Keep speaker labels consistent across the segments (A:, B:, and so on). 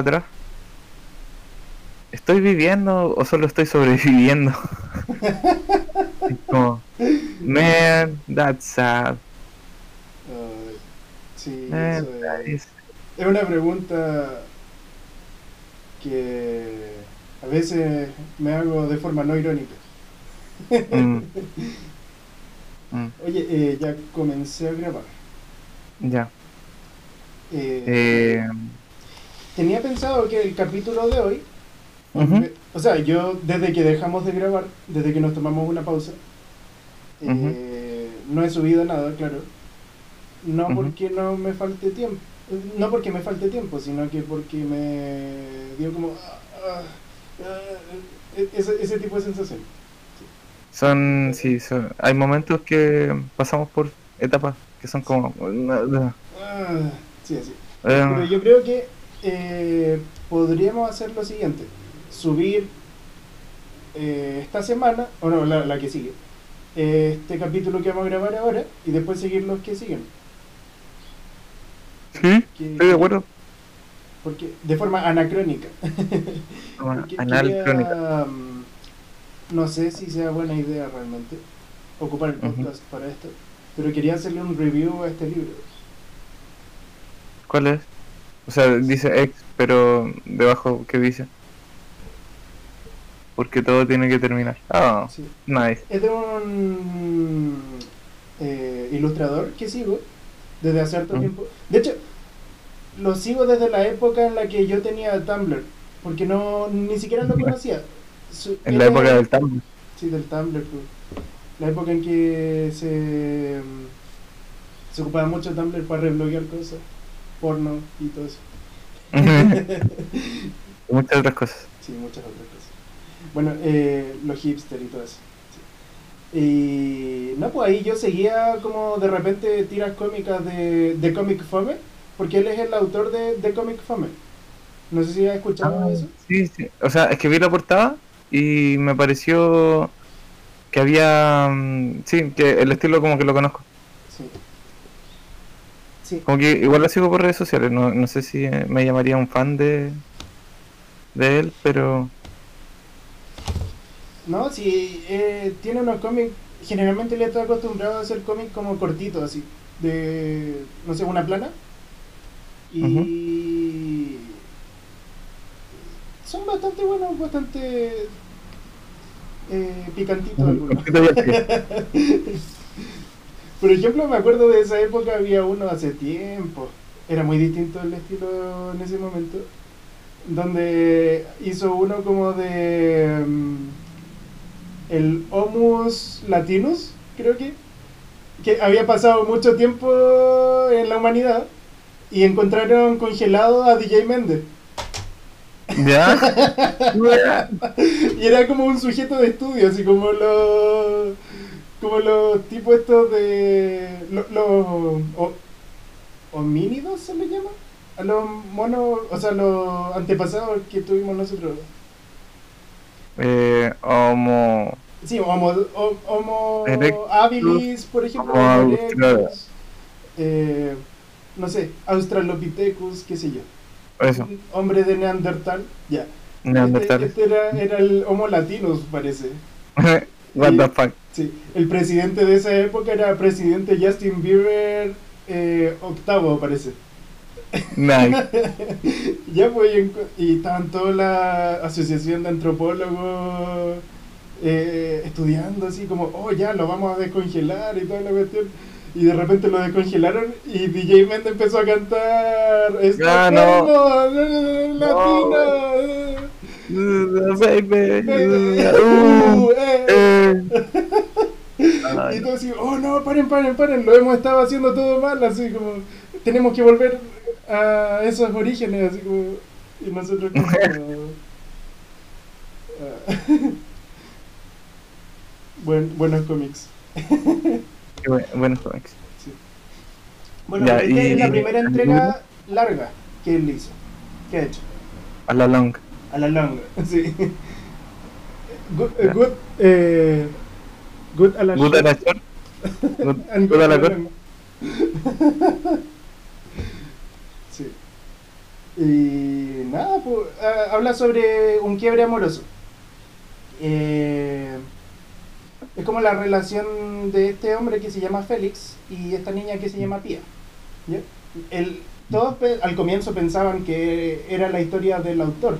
A: atrás. ¿Estoy viviendo o solo estoy sobreviviendo? Como, man, that's sad.
B: Sí,
A: Man,
B: eso es, es una pregunta que a veces me hago de forma no irónica.
A: Mm. Mm,
B: Oye, eh, ya comencé a grabar.
A: ya.
B: Eh,
A: Eh,
B: Tenía pensado que el capítulo de hoy, eh, o sea, yo desde que dejamos de grabar, desde que nos tomamos una pausa, eh, no he subido nada, claro. No porque no me falte tiempo, no porque me falte tiempo, sino que porque me dio como ah, ah, ah, e- ese, ese tipo de sensación.
A: Son, sí, son, hay momentos que pasamos por etapas que son como...
B: Sí, así.
A: Eh,
B: Pero yo creo que eh, podríamos hacer lo siguiente: subir eh, esta semana, o no, la, la que sigue, eh, este capítulo que vamos a grabar ahora y después seguir los que siguen.
A: sí,
B: Que-
A: estoy de acuerdo.
B: Porque, de forma anacrónica. Porque
A: Anal
B: quería,
A: crónica.
B: mm, no sé si sea buena idea realmente ocupar el podcast para esto, pero quería hacerle un review a este libro.
A: ¿Cuál es? O sea, dice ex, pero debajo, ¿qué dice? Porque todo tiene que terminar. Ah,
B: Sí.
A: nice.
B: Es de un eh, ilustrador que sigo desde hace harto
A: Ujú.
B: tiempo. De hecho, lo sigo desde la época en la que yo tenía Tumblr, porque no ni siquiera lo conocía.
A: En la época del Tumblr.
B: Sí, del Tumblr. pues. La época en que se, mm, se ocupaba mucho Tumblr para rebloguear cosas, porno y todo eso.
A: Muchas otras cosas.
B: Sí, muchas otras cosas. Bueno, eh, los hipster y todo eso. sí. Y no, pues ahí yo seguía como de repente tiras cómicas de, de Comic Fome, porque él es el autor de, de Comic Fome. No sé si has escuchado
A: Ah,
B: eso.
A: sí, sí. O sea, es que vi la portada y me pareció que había... mm, Sí, que el estilo como que lo conozco.
B: Sí.
A: Como que igual lo sigo por redes sociales. No, no sé si eh, me llamaría un fan de, de él, pero...
B: no, sí, eh, tiene unos cómics, generalmente le está acostumbrado a hacer cómics como cortitos, así, de, no sé, una plana. Y son bastante buenos, bastante eh, picantitos algunos.
A: Cortito y al pie.
B: Por ejemplo, me acuerdo de esa época, había uno hace tiempo, era muy distinto el estilo en ese momento, donde hizo uno como de mm, el Homus Latinus, creo que, que había pasado mucho tiempo en la humanidad y encontraron congelado a DJ Méndez.
A: ¿Ya?
B: Y era como un sujeto de estudio, así como los. Como los tipos estos de. los. los o- homínidos se les llama? A los monos, o sea, los antepasados que tuvimos nosotros.
A: Eh, homo...
B: Sí, Homo, ho- homo habilis, por ejemplo,
A: Homo
B: erectus, eh, no sé, Australopithecus, qué sé yo.
A: Eso,
B: Hombre de Neandertal, ya.
A: Neandertal.
B: Este, este era, era el Homo latinus, parece.
A: What the fuck.
B: Sí, el presidente de esa época era presidente Justin Bieber eh, octavo, parece.
A: Nice.
B: ya pues, y, estaban toda la asociación de antropólogos eh, estudiando así como, oh ya, lo vamos a descongelar y toda la cuestión. Y de repente lo descongelaron y DJ Mende empezó a cantar
A: Ah, no. baby.
B: Uh, eh. Y todo así, oh no, paren, paren, paren, lo hemos estado haciendo todo mal, así como, tenemos que volver a esos orígenes, así como, y nosotros como... ah, buen, buenos cómics.
A: qué buen- buenos cómics.
B: Bueno,
A: Ya,
B: esta
A: y-
B: es la primera entrega larga que él hizo, que ha hecho,
A: A la long.
B: A la longa, sí. Good, eh, good, eh, good a la
A: Good a la. Good, a la.
B: Sí. Y nada, pues, ah, habla sobre un quiebre amoroso. Eh, es como la relación de este hombre que se llama Félix y esta niña que se llama Pía. ¿ya? El, todos al comienzo pensaban que era la historia del autor,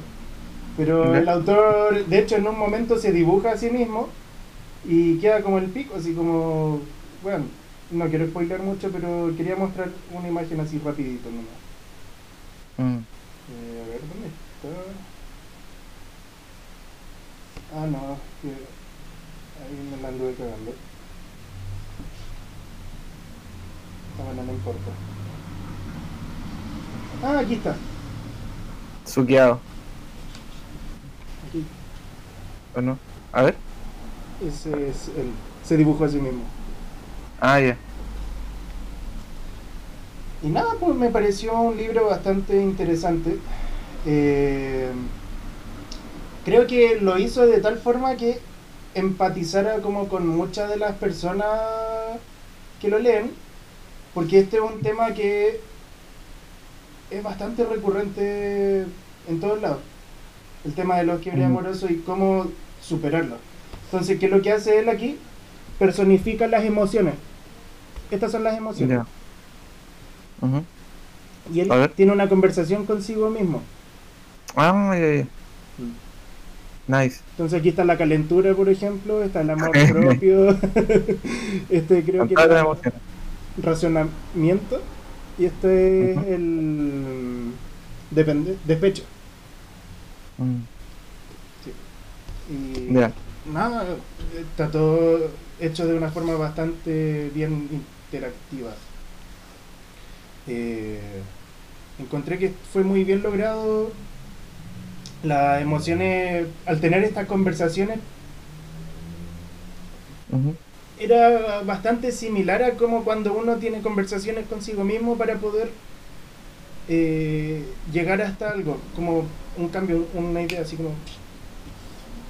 B: pero el autor, de hecho, en un momento se dibuja a sí mismo y queda como el pico, así como, bueno, no quiero spoiler mucho, pero quería mostrar una imagen así rapidito nomás.
A: Mm.
B: Eh, a ver, ¿dónde está? Ah, no, que ahí me la anduve cagando. Ah, bueno, no importa. Ah, aquí está.
A: Suqueado. ¿O no? A ver.
B: Ese es el. Se dibujó a sí mismo.
A: Ah, ya.
B: Y nada, pues me pareció un libro bastante interesante. Eh, creo que lo hizo de tal forma que empatizara como con muchas de las personas que lo leen, porque este es un tema que es bastante recurrente en todos lados. El tema de los quiebres
A: Mm.
B: amorosos y cómo superarlo. Entonces, ¿qué es lo que hace él aquí? Personifica las emociones. Estas son las emociones. Y él tiene una conversación consigo mismo.
A: Ah, ya, ya. Nice.
B: Entonces aquí está la calentura, por ejemplo, está el amor propio, este creo que era racionamiento y este es el depende, despecho.
A: Mm.
B: Y nada, está todo hecho de una forma bastante bien interactiva. Eh, encontré que fue muy bien logrado. Las emociones, al tener estas conversaciones, era bastante similar a como cuando uno tiene conversaciones consigo mismo para poder eh, llegar hasta algo, como un cambio, una idea así como...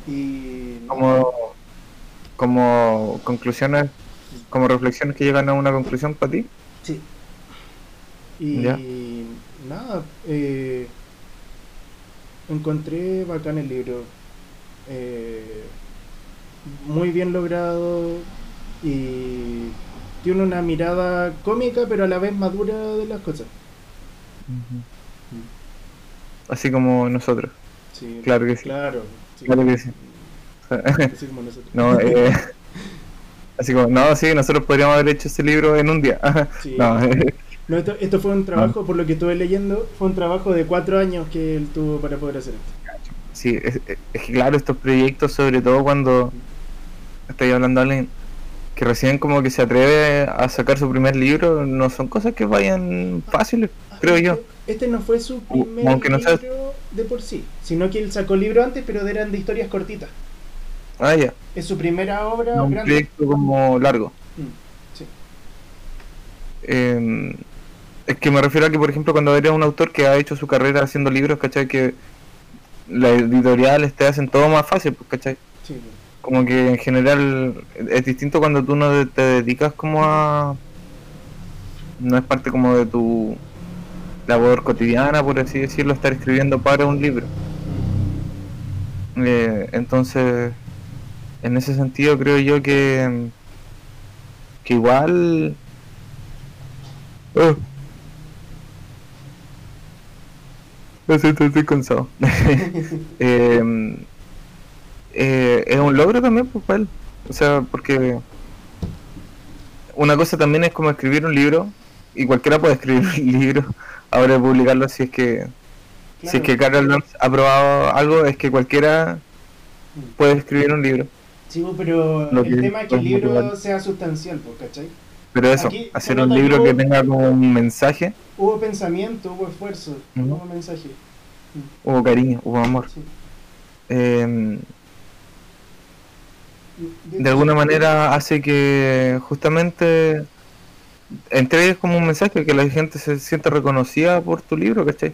B: Y...
A: Como, como conclusiones, como reflexiones que llegan a una conclusión para ti.
B: Sí. Y
A: Ya.
B: nada, eh, encontré bacán el libro. eh, muy bien logrado y tiene una mirada cómica pero a la vez madura de las cosas.
A: Así como nosotros.
B: Sí,
A: Claro que sí.
B: Claro, sí.
A: Claro que sí.
B: Así como nosotros.
A: No, eh, así como, no, sí, nosotros podríamos haber hecho ese libro en un día.
B: Sí.
A: No, eh,
B: No, esto, esto fue un trabajo, por lo que estuve leyendo, fue un trabajo de cuatro años que él tuvo para poder hacer esto.
A: sí, es, es que claro, estos proyectos, sobre todo cuando estoy hablando de alguien que recién como que se atreve a sacar su primer libro, no son cosas que vayan fáciles, creo yo.
B: Este, este no fue su
A: O-
B: primer
A: aunque no sea-
B: libro de por sí, sino que él sacó libro antes, pero eran de historias cortitas.
A: Ah, ya,
B: Es su primera obra
A: no un
B: grande.
A: proyecto como largo.
B: Mm, sí.
A: Eh, es que me refiero a que, por ejemplo, cuando eres un autor que ha hecho su carrera haciendo libros, ¿cachai? Que las editoriales te hacen todo más fácil, pues, ¿cachai?
B: sí.
A: Como que en general es distinto cuando tú no te dedicas como a... No es parte como de tu labor cotidiana, por así decirlo, estar escribiendo para un libro. Eh, entonces, en ese sentido creo yo que, que igual... Oh. Estoy, cansado. Eh, eh, es un logro también pues, para él. O sea, porque una cosa también es como escribir un libro, y cualquiera puede escribir un libro, ahora publicarlo si es que si es que Carol Dance ha probado algo, es que cualquiera puede escribir un libro.
B: Sí, pues, pero
A: Lo
B: el
A: que
B: tema es que el libro
A: motivar.
B: sea sustancial, pues, ¿cachai?
A: Pero eso,
B: Aquí
A: hacer un libro que tenga como un mensaje,
B: Hubo pensamiento, hubo esfuerzo,
A: Ujú.
B: hubo mensaje.
A: hubo cariño, hubo amor.
B: Sí.
A: Eh, de alguna manera hace que justamente entregues como un mensaje que la gente se siente reconocida por tu libro, ¿cachai?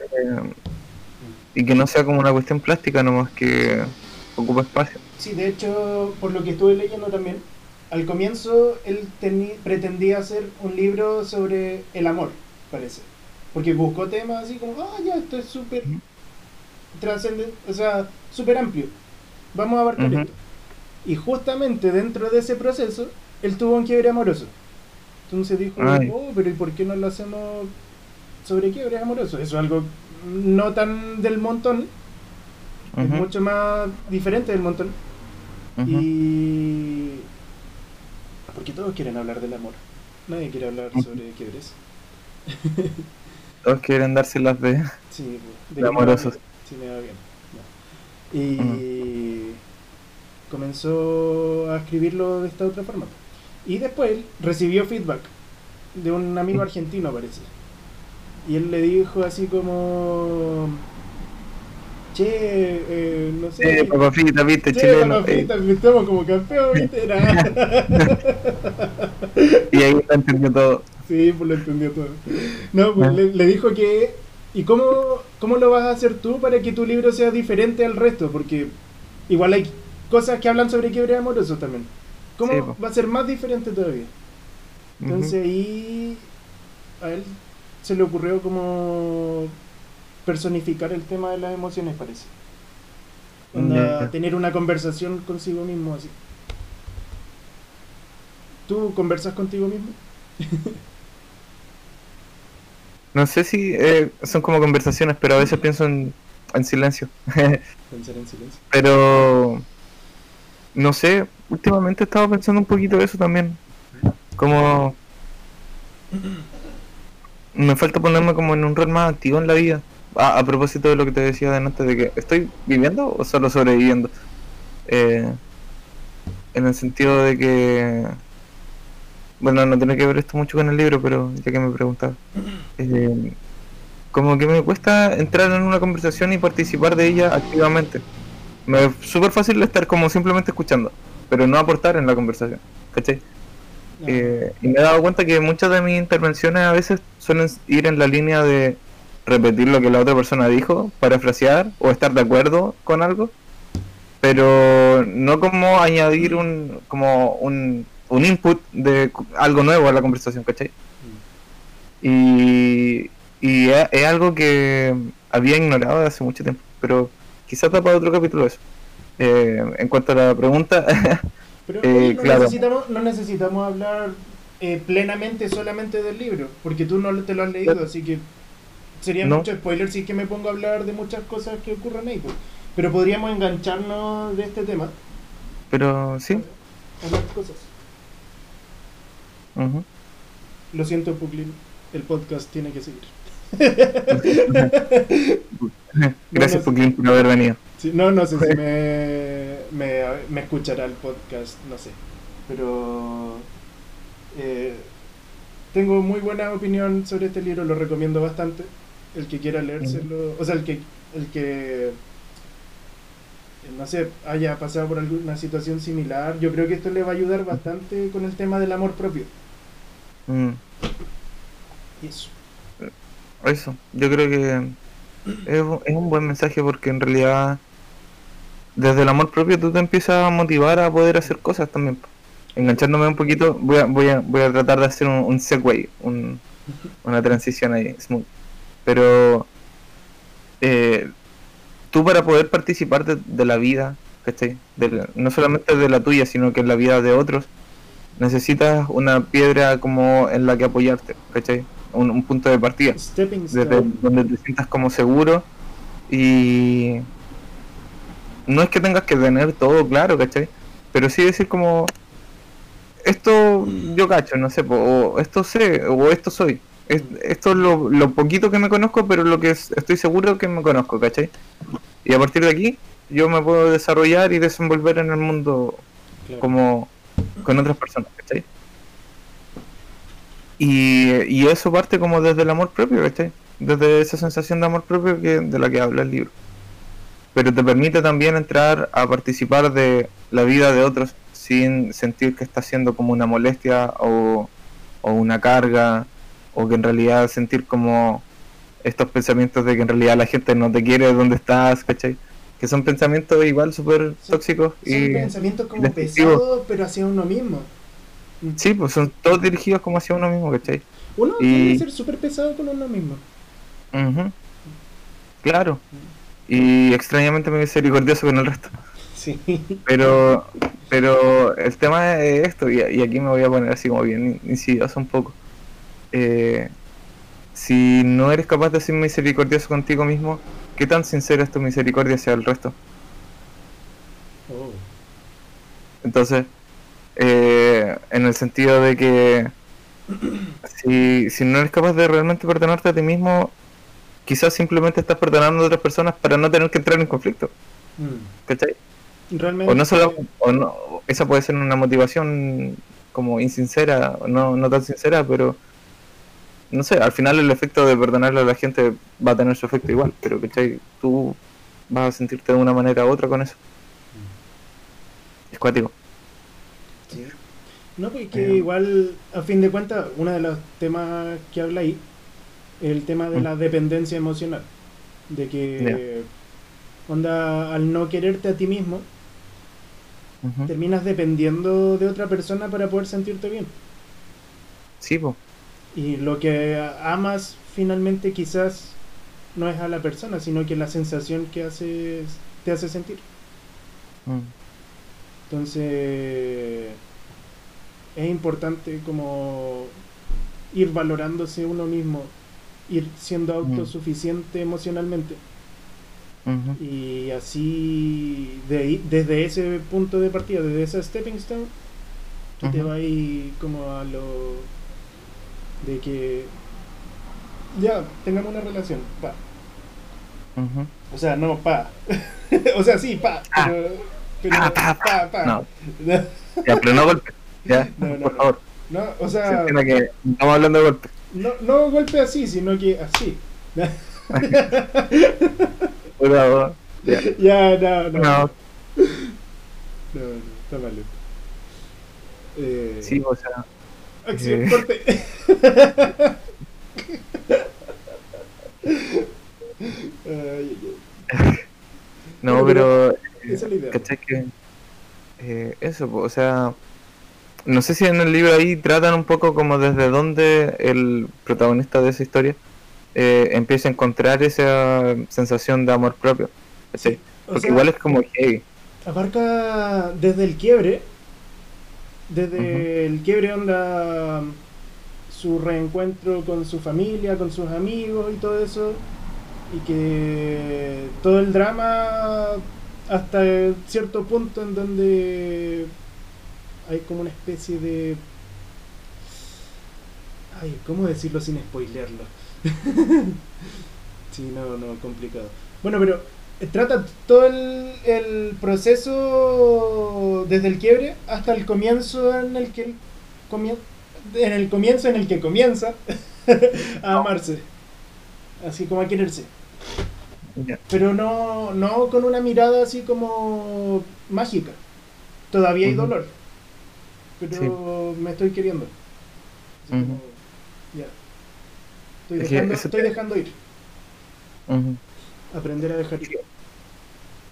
A: Eh, y que no sea como una cuestión plástica nomás que ocupa espacio.
B: Sí, de hecho, por lo que estuve leyendo también, al comienzo él pretendía hacer un libro sobre el amor, parece. Porque buscó temas así como, ah, ya, esto es súper trascendente, o sea, súper amplio. Vamos a abarcar esto. Y justamente dentro de ese proceso, él tuvo un quiebre amoroso. Entonces dijo,
A: Ay.
B: oh, pero ¿y por qué no lo hacemos sobre quiebres amorosos? Eso es algo no tan del montón, es mucho más diferente del montón. Y. Porque todos quieren hablar del amor. Nadie quiere hablar sobre quiebres.
A: Todos quieren darse las de...
B: Sí,
A: De
B: me va
A: amorosos.
B: Sí, me va bien. Y. Comenzó a escribirlo de esta otra forma. Y después recibió feedback de un amigo
A: Mm.
B: argentino, parece. Y él le dijo así como. Che, eh, no sé.
A: Sí, papafita, viste,
B: Che,
A: chileno.
B: papafita,
A: eh,
B: estamos como campeón, ¿viste? Era-
A: y ahí lo entendió todo.
B: Sí, pues lo entendió todo. No, pues
A: Ah.
B: le, le dijo que. ¿Y cómo, cómo lo vas a hacer tú para que tu libro sea diferente al resto? Porque igual hay cosas que hablan sobre quiebre amoroso también. ¿Cómo
A: Sí,
B: va a ser más diferente todavía? Entonces ahí a él se le ocurrió como personificar el tema de las emociones, parece. Onda, tener una conversación consigo mismo así. ¿Tú conversas contigo mismo?
A: No sé si eh, son como conversaciones, pero a veces pienso en, en silencio.
B: Pensar en silencio.
A: pero no sé, últimamente he estado pensando un poquito eso también. Como me falta ponerme como en un rol más activo en la vida. A propósito de lo que te decía delante de que estoy viviendo o solo sobreviviendo. Eh, en el sentido de que bueno, no tiene que ver esto mucho con el libro, pero ya que me preguntaba. Eh, como que me cuesta entrar en una conversación y participar de ella activamente. Me es súper fácil estar como simplemente escuchando, pero no aportar en la conversación. ¿Cachai?
B: No.
A: Eh, y me he dado cuenta que muchas de mis intervenciones a veces suelen ir en la línea de repetir lo que la otra persona dijo, parafrasear o estar de acuerdo con algo, pero no como añadir un como un, un input de algo nuevo a la conversación, ¿cachai? Y, y es, es algo que había ignorado de hace mucho tiempo, pero quizás da para otro capítulo eso. Eh, en cuanto a la pregunta,
B: Pero
A: Eh,
B: no,
A: claro.
B: necesitamos, no necesitamos hablar eh, plenamente solamente del libro, porque tú no te lo has leído, así que sería
A: No.
B: mucho spoiler si es que me pongo a hablar de muchas cosas que ocurren ahí. pues. Pero podríamos engancharnos de este tema,
A: pero sí.
B: hablar cosas. Lo siento, Puglin, el podcast tiene que seguir.
A: Gracias
B: no,
A: por, por haber venido.
B: Sí, no, no sé si me, me, me escuchará el podcast, no sé. Pero eh, tengo muy buena opinión sobre este libro, lo recomiendo bastante. El que quiera leérselo, o sea, el que, el que no sé, haya pasado por alguna situación similar, yo creo que esto le va a ayudar bastante con el tema del amor propio.
A: Mm,
B: Y eso.
A: Eso, yo creo que es, un- buen mensaje porque en realidad desde el amor propio tú te empiezas a motivar a poder hacer cosas también. Enganchándome un poquito, voy a, voy a, voy a tratar de hacer un, un segue, un- una transición ahí, smooth. Pero eh, tú para poder participar de, la vida, ¿cachai? De no solamente de la tuya, sino que en la vida de otros, necesitas una piedra como en la que apoyarte, ¿cachai? Un, un punto de partida
B: Stepping
A: desde donde te sientas como seguro y no es que tengas que tener todo claro, ¿cachai? Pero sí decir como esto yo cacho, no sé, o esto sé, o esto soy. Es- esto es lo, lo poquito que me conozco, pero lo que es- estoy seguro que me conozco, ¿cachai? Y a partir de aquí yo me puedo desarrollar y desenvolver en el mundo
B: Claro.
A: como con otras personas, ¿cachai? Y, y eso parte como desde el amor propio, ¿cachai? Desde esa sensación de amor propio que, de la que habla el libro. Pero te permite también entrar a participar de la vida de otros sin sentir que está siendo como una molestia o, o una carga, o que en realidad sentir como estos pensamientos de que en realidad la gente no te quiere donde estás, ¿cachai? Que son pensamientos igual súper tóxicos
B: Son
A: y...
B: pensamientos como
A: destructivos.
B: pesados, pero hacia uno mismo.
A: Sí, pues son todos dirigidos como hacia uno mismo, ¿cachai?
B: Uno
A: Y-
B: ser súper pesado con uno mismo.
A: Ujú. Claro. Y extrañamente me misericordioso con el resto.
B: Sí.
A: Pero, pero el tema es esto, y, y aquí me voy a poner así como bien insidioso un poco. Eh, si no eres capaz de ser misericordioso contigo mismo, ¿qué tan sincera es tu misericordia hacia el resto?
B: Oh.
A: Entonces, eh, en el sentido de que si, si no eres capaz de realmente perdonarte a ti mismo, quizás simplemente estás perdonando a otras personas para no tener que entrar en conflicto.
B: Mm.
A: ¿Cachai?
B: Realmente.
A: O no solo, o no, esa puede ser una motivación como insincera, no, no tan sincera, pero no sé, al final el efecto de perdonarle a la gente va a tener su efecto igual, pero ¿cachai? Tú vas a sentirte de una manera u otra con eso. Es cuático.
B: No, pues que igual, a fin de cuentas, uno de los temas que habla ahí es el tema de
A: Mm.
B: la dependencia emocional. De que, onda, al no quererte a ti mismo, terminas dependiendo de otra persona para poder sentirte bien.
A: Sí, po.
B: Y lo que amas finalmente quizás no es a la persona, sino que la sensación que haces, te hace sentir.
A: Mm.
B: Entonces es importante como ir valorándose uno mismo, ir siendo
A: Mm.
B: autosuficiente emocionalmente y así de ahí- desde ese punto de partida, desde esa stepping stone, tú te
A: Ujú.
B: vas ahí como a lo de que ya tengamos una relación, pa. O sea, no pa. o sea, sí, pa,
A: Ah.
B: pero, pero
A: Ah, pa,
B: pa, pa.
A: No, ya, pero no golpe. Ya,
B: No, no,
A: por
B: no.
A: favor.
B: No, o
A: Se
B: sea,
A: entienda que estamos hablando de golpe.
B: no, no golpe así, sino que así.
A: Cuidado. Ya.
B: ya, no, no.
A: No,
B: No, no, está mal. Eh,
A: sí, o sea.
B: Acción,
A: eh.
B: corte.
A: No, pero. eh,
B: esa es la idea.
A: ¿Cachai que.? eh, eso, o sea. No sé si en el libro ahí tratan un poco como desde dónde el protagonista de esa historia eh, empieza a encontrar esa sensación de amor propio.
B: O
A: Porque
B: sea,
A: igual es como heavy.
B: abarca desde el quiebre, desde el quiebre onda su reencuentro con su familia, con sus amigos y todo eso, y que todo el drama hasta cierto punto en donde hay como una especie de... Ay, ¿cómo decirlo sin spoilearlo? sí, no, no, complicado. Bueno, pero eh, trata todo el, el proceso desde el quiebre hasta el comienzo en el que comien- en el comienzo en el que comienza a amarse así como a quererse. Pero no no con una mirada así como mágica. Todavía hay dolor pero me estoy queriendo. Como, ya. Estoy
A: Es que
B: dejando, estoy dejando ir. Aprender a dejar ir.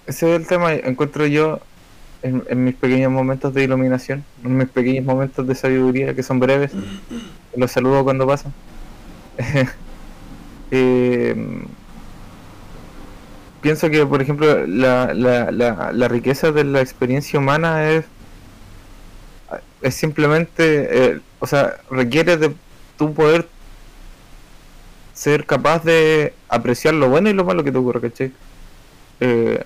A: Ese es el tema, encuentro yo en, en mis pequeños momentos de iluminación, en mis pequeños momentos de sabiduría que son breves, los saludo cuando pasan. Eh, pienso que, por ejemplo, la, la, la, la riqueza de la experiencia humana es, es simplemente, eh, o sea, requiere de tu poder ser capaz de apreciar lo bueno y lo malo que te ocurre, ¿cachai? Eh,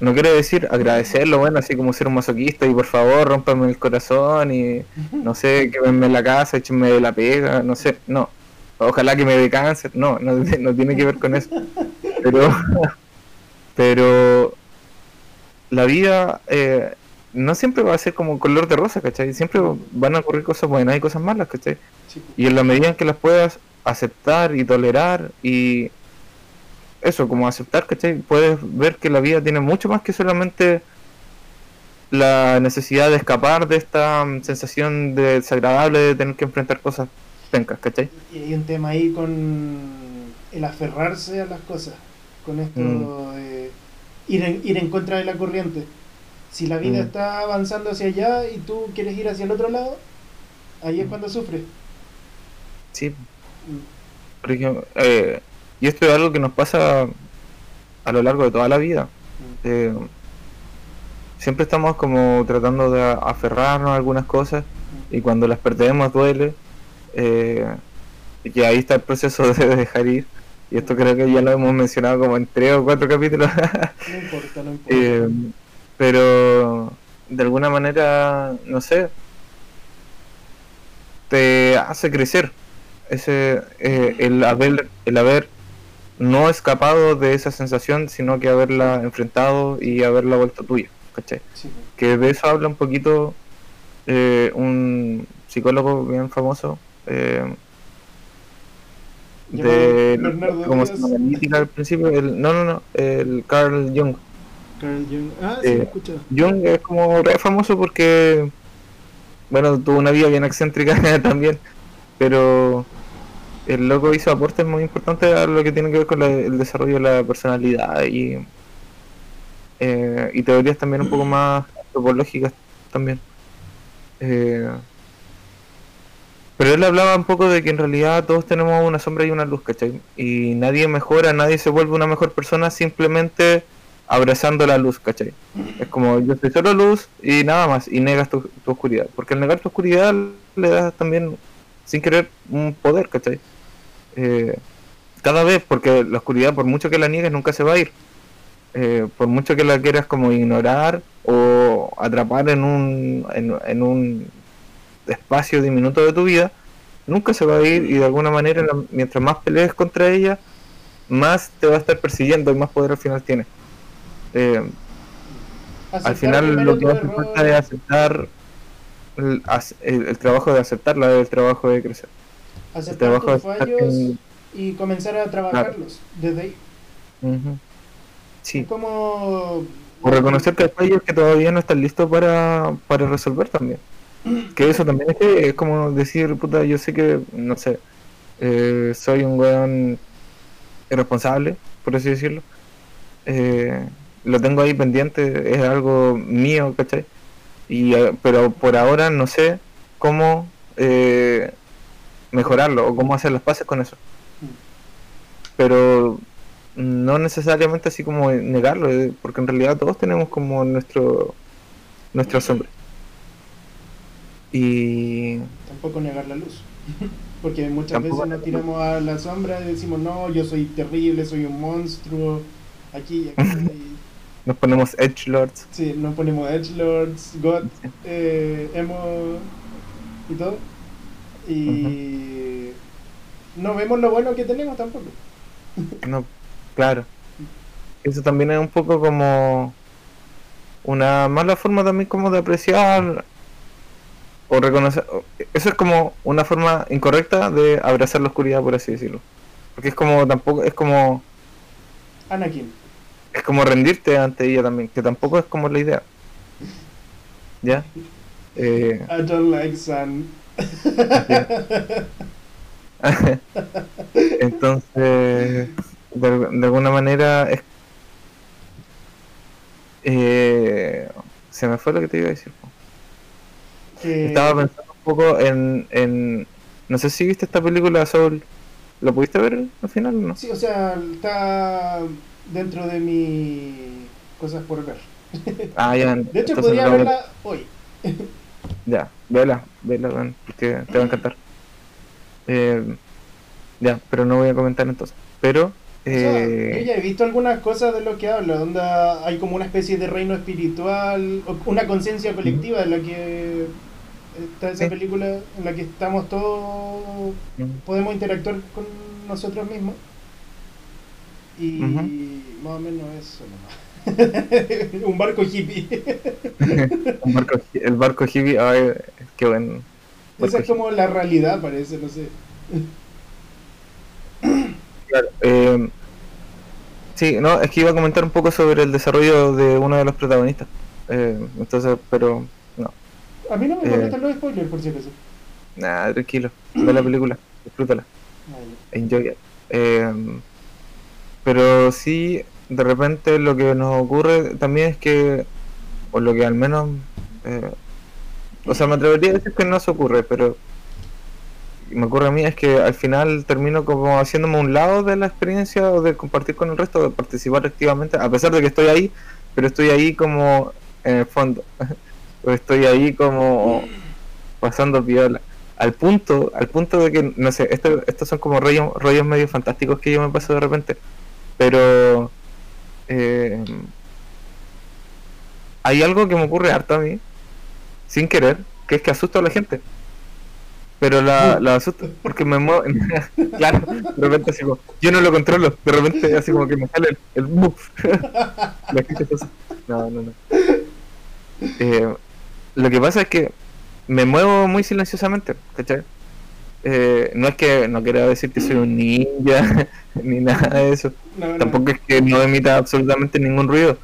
A: no quiere decir agradecer lo bueno, así como ser un masoquista y por favor rómpame el corazón y no sé, quémenme la casa, échenme de la pega, no sé, no. Ojalá que me dé cáncer, no, no, no tiene que ver con eso. Pero, pero la vida eh, no siempre va a ser como color de rosa, ¿cachai? Siempre van a ocurrir cosas buenas y cosas malas, ¿cachai?
B: Sí.
A: Y en la medida en que las puedas aceptar y tolerar y eso, como aceptar, ¿cachai? Puedes ver que la vida tiene mucho más que solamente la necesidad de escapar de esta mm, sensación de desagradable de tener que enfrentar cosas pencas, ¿cachai?
B: Y hay un tema ahí con el aferrarse a las cosas, con esto
A: Mm.
B: de ir en, ir en contra de la corriente. Si la vida
A: Mm.
B: está avanzando hacia allá y tú quieres ir hacia el otro lado, ahí es
A: Mm.
B: cuando sufres.
A: Sí,
B: Mm.
A: por ejemplo, eh, Y esto es algo que nos pasa a lo largo de toda la vida. Eh, siempre estamos como tratando de aferrarnos a algunas cosas y cuando las perdemos duele. Eh, y ahí está el proceso de dejar ir. Y esto creo que ya lo hemos mencionado como en tres o cuatro capítulos.
B: No importa, no importa.
A: Eh, pero de alguna manera, no sé, te hace crecer ese eh, el haber el haber no escapado de esa sensación, sino que haberla enfrentado y haberla vuelto tuya, ¿cachai?
B: Sí,
A: Que de eso habla un poquito eh, un psicólogo bien famoso. Eh, de como
B: Díaz.
A: psicoanalítica al principio el, no no no el Carl Jung
B: Carl Jung. Ah, sí,
A: Eh,
B: lo escucho.
A: Jung es como re famoso porque, bueno, tuvo una vida bien excéntrica también, pero el loco hizo aportes muy importantes a lo que tiene que ver con la- el desarrollo de la personalidad y, eh, y teorías también un poco más antropológicas también. Eh, pero él hablaba un poco de que en realidad todos tenemos una sombra y una luz, ¿cachai? Y nadie mejora, nadie se vuelve una mejor persona simplemente abrazando la luz, ¿cachai? Es como yo soy solo luz y nada más, y negas tu, oscuridad. Porque al negar tu oscuridad le das también, sin querer, un poder, ¿cachai? Eh, cada vez, porque la oscuridad, por mucho que la niegues, nunca se va a ir. Eh, por mucho que la quieras como ignorar o atrapar en un, en, en un espacio diminuto de tu vida, nunca se va a ir y de alguna manera, mientras más pelees contra ella, más te va a estar persiguiendo y más poder al final tiene. Eh, al final lo que hace falta es aceptar el, el- el trabajo de aceptarla, el trabajo de crecer. El
B: aceptar
A: trabajo de
B: tus
A: aceptar
B: fallos
A: que-
B: y comenzar a trabajarlos desde ahí.
A: Sí,
B: Es como.
A: o reconocer que hay fallos que todavía no están listos para, para resolver también. Que eso también es, que es como decir, puta, yo sé que, no sé, eh, soy un weón irresponsable, por así decirlo. Eh, lo tengo ahí pendiente, es algo mío, ¿cachai? Y, eh, pero por ahora no sé cómo eh, mejorarlo o cómo hacer las paces con eso. Pero no necesariamente así como negarlo, eh, porque en realidad todos tenemos como nuestro nuestra sombra. Y
B: Tampoco negar la luz. Porque muchas
A: Tampoco
B: veces nos tiramos a la sombra y decimos, no, yo soy terrible, soy un monstruo. Aquí y aquí.
A: nos ponemos edge lords.
B: sí, nos ponemos Edgelords, God, eh, Emo y todo. Y no vemos lo bueno que tenemos tampoco.
A: No, claro. Eso también es un poco como una mala forma también como de apreciar o reconocer. Eso es como una forma incorrecta de abrazar la oscuridad, por así decirlo. Porque es como tampoco, es como,
B: Anakin.
A: Es como rendirte ante ella también, que tampoco es como la idea. ¿Ya? Eh,
B: I don't like sun.
A: Entonces, de, de alguna manera es... Eh, se me fue lo que te iba a decir.
B: Que-
A: Estaba pensando un poco en, en... No sé si viste esta película Soul. ¿Lo pudiste ver al final o no?
B: Sí, o sea, está dentro de mis cosas por ver.
A: Ah, ya.
B: De hecho, podría verla hoy.
A: Ya, vela, vela, weón, porque te va a encantar. Eh, ya, pero no voy a comentar entonces. Pero...
B: O sea,
A: Eh,
B: yo ya he visto algunas cosas de lo que habla, donde hay como una especie de reino espiritual, una conciencia colectiva en la que está esa
A: Sí.
B: película, en la que estamos todos, podemos interactuar con nosotros mismos. Y. más o menos eso nomás. Un barco hippie.
A: Un barco- el barco hippie, ay, qué buen.
B: Esa es como la realidad, parece, no sé.
A: Claro, eh, sí, no, es que iba a comentar un poco sobre el desarrollo de uno de los protagonistas. Eh, entonces, pero no,
B: A mí no me
A: Eh.
B: molestan los spoilers, por si acaso.
A: nada, tranquilo. Ve la película, disfrútala, enjoy it. Eh, pero sí, de repente lo que nos ocurre también es que, o lo que al menos, eh, o sea, me atrevería a decir que no se ocurre, pero me ocurre a mí es que al final termino como haciéndome un lado de la experiencia o de compartir con el resto, de participar activamente, a pesar de que estoy ahí, pero estoy ahí como en el fondo, o estoy ahí como pasando viola. Al punto, al punto de que, no sé, esto, estos son como rollos, rollos medio fantásticos que yo me paso de repente, pero eh, hay algo que me ocurre harto a mí, sin querer, que es que asusto a la gente. Pero la, la asusto porque me muevo. claro, de repente así como. Yo no lo controlo, de repente así como que me sale el, el buff. la gente así. No, no, no. Eh, lo que pasa es que me muevo muy silenciosamente, ¿cachai? Eh, no es que no quiera decir que soy un ninja ni nada de eso.
B: No, no.
A: Tampoco es que no emita absolutamente ningún ruido.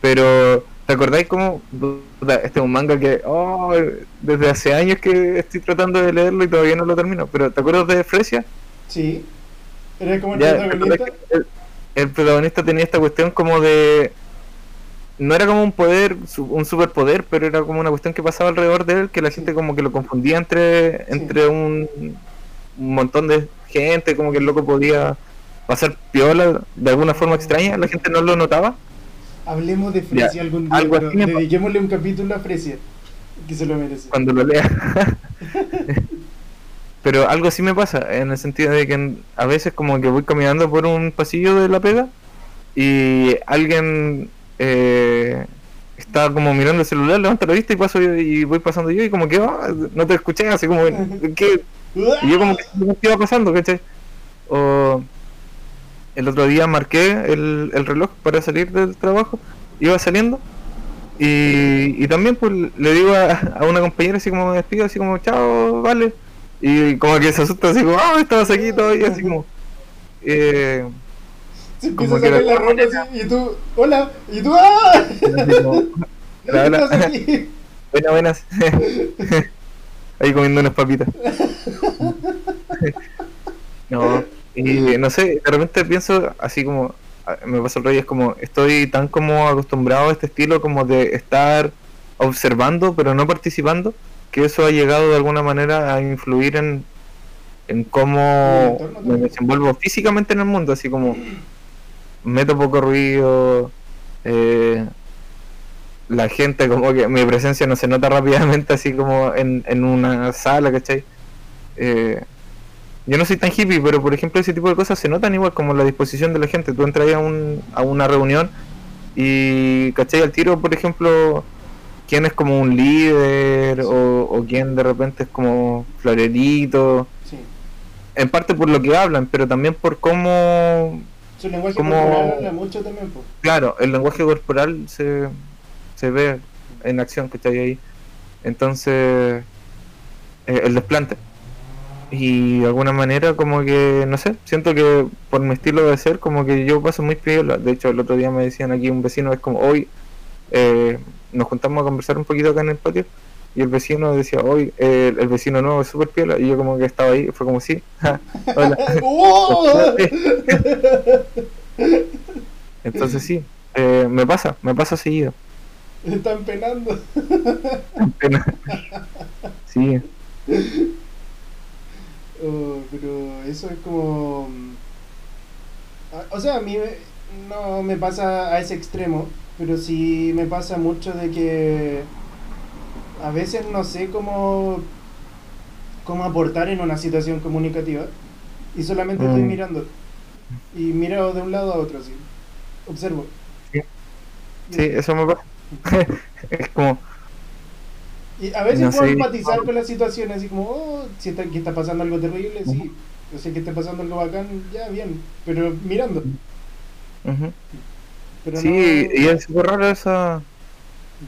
A: Pero, ¿te acordáis cómo? Este es un manga que, oh, desde hace años que estoy tratando de leerlo y todavía no lo termino. Pero, ¿te acuerdas de Fresia?
B: Sí. Eres como el
A: Ya, ¿te acuerdas
B: protagonista.
A: el protagonista tenía esta cuestión como de. No era como un poder, un superpoder, pero era como una cuestión que pasaba alrededor de él, que la gente como que lo confundía entre, entre un, un montón de gente, como que el loco podía pasar piola de alguna forma extraña, la gente no lo notaba.
B: Hablemos de Fresia
A: Ya,
B: algún día,
A: algo
B: pero
A: así
B: dediquémosle un capítulo a Fresia, que se lo merece.
A: cuando lo lea. Pero algo sí me pasa, en el sentido de que a veces como que voy caminando por un pasillo de la pega y alguien eh, está como mirando el celular, levanta la vista y paso yo- y voy pasando yo y como que "Ah, no te escuché, así como ¿qué? Y yo como que ¿qué iba pasando? ¿cachai? O el otro día marqué el, el reloj para salir del trabajo, iba saliendo y, y también pues le digo a, a una compañera así como me despido, así como chao, vale. Y como que se asusta así como, ah, estabas aquí todavía, así como... Eh,
B: Se
A: como que la-
B: así, y tú, hola, y tú, ¡ah!
A: así como,
B: ¿Qué
A: Hola, buenas, buenas. Ahí comiendo unas papitas. no, y no sé, de repente pienso así como, me pasa el rollo, es como, estoy tan como acostumbrado a este estilo como de estar observando pero no participando, que eso ha llegado de alguna manera a influir en, en cómo me desenvuelvo físicamente en el mundo, así como meto poco ruido, eh, la gente como que mi presencia no se nota rápidamente así como en, en una sala, ¿cachai? Eh, yo no soy tan hippie, pero por ejemplo ese tipo de cosas se notan igual como la disposición de la gente. Tú entras a, un, a una reunión y, ¿cachai? Al tiro, por ejemplo, quién es como un líder o, o quién de repente es como florerito.
B: Sí.
A: En parte por lo que hablan, pero también por cómo
B: Su lenguaje
A: Como-
B: corporal habla mucho también, pues.
A: Claro, el lenguaje corporal se, se ve en acción que está ahí. Entonces, eh, el desplante. Y de alguna manera, como que, no sé, siento que por mi estilo de ser, como que yo paso muy piola. De hecho, el otro día me decían aquí un vecino, es como, hoy eh, nos juntamos a conversar un poquito acá en el patio. Y el vecino decía, hoy el vecino nuevo es súper piola. Y yo, como que estaba ahí, fue como, sí, ja, hola.
B: ¡Wow!
A: Entonces, sí, eh, me pasa, me pasa seguido.
B: Están penando.
A: Pena. Sí,
B: Oh, pero eso es como. mm, O sea, a mí no me pasa a ese extremo, pero sí me pasa mucho de que a veces no sé cómo, cómo aportar en una situación comunicativa y solamente estoy
A: Mm.
B: mirando. Y miro de un lado a otro, así. Observo.
A: Sí. sí, eso me pasa. es como,
B: Y a veces
A: No
B: puedo
A: sé.
B: empatizar con la situación, así como, oh, si está, que está pasando algo terrible, sí. Yo sé que está pasando algo bacán, ya, bien. Pero mirando.
A: ujú.
B: Pero
A: sí,
B: no-
A: y es súper raro esa,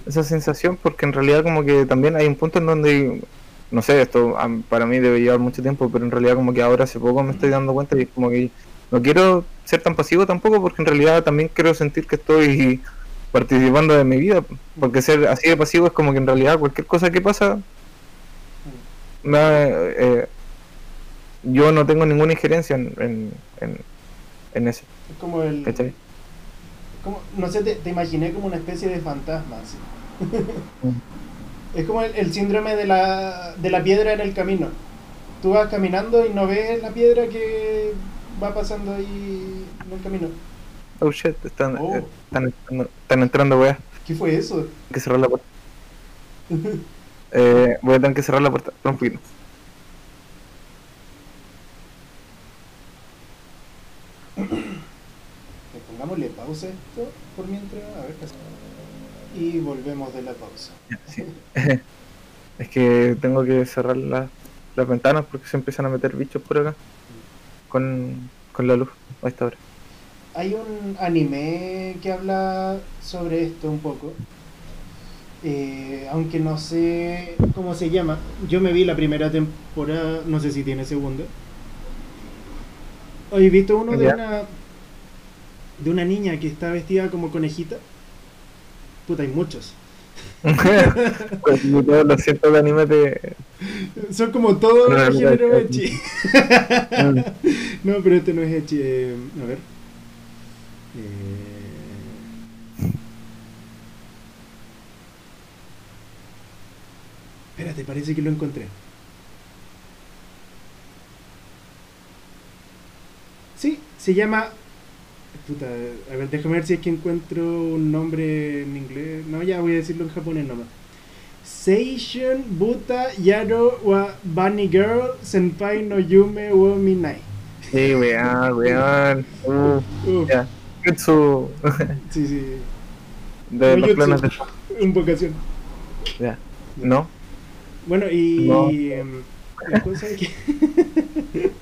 A: esa sensación porque en realidad como que también hay un punto en donde, no sé, esto am, para mí debe llevar mucho tiempo, pero en realidad como que ahora hace poco me estoy dando cuenta y es como que no quiero ser tan pasivo tampoco porque en realidad también quiero sentir que estoy participando de mi vida, porque ser así de pasivo es como que en realidad cualquier cosa que pasa, me- eh, yo no tengo ninguna injerencia en, en, en, en eso,
B: Es como el.
A: ¿cachai?
B: Como- no sé, te, te imaginé como una especie de fantasma.
A: Mm.
B: es como el, el síndrome de la, de la piedra en el camino. tú vas caminando y no ves la piedra que va pasando ahí en el camino.
A: Oh shit, están,
B: Oh.
A: eh, están, entrando- están entrando weas.
B: ¿Qué fue eso?
A: Hay que cerrar la puerta. Eh, voy a tener que cerrar la puerta. por un poquito.
B: Le pongámosle pausa a esto por mientras, a ver qué hace. Y volvemos de la pausa.
A: Sí. es que tengo que cerrar la- las ventanas porque se empiezan a meter bichos por acá. Con, con la luz a esta hora.
B: Hay un anime que habla sobre esto un poco. Eh, aunque no sé cómo se llama. Yo me vi la primera temporada, no sé si tiene segunda. ¿Has visto uno de una de una niña que está vestida como conejita? Puta, hay muchos.
A: Pues, todos los de anime de.
B: Son como todos
A: No,
B: los
A: no,
B: ecchi.
A: Mm.
B: No, pero este no es ecchi. eh, a ver. Eh, Espérate, parece que lo encontré. Sí, se llama. Puta, a ver, déjame ver si es que encuentro un nombre en inglés. No, ya voy a decirlo en japonés nomás. Seishun Buta Yaro wa Bunny Girl Senpai no Yume wo Minai.
A: Sí, weón, weón. Uh, ya. Jutsu
B: sí, sí,
A: de
B: No,
A: los planes de.
B: invocación.
A: Ya. ¿No?
B: Bueno, y
A: No.
B: em, la cosa es que.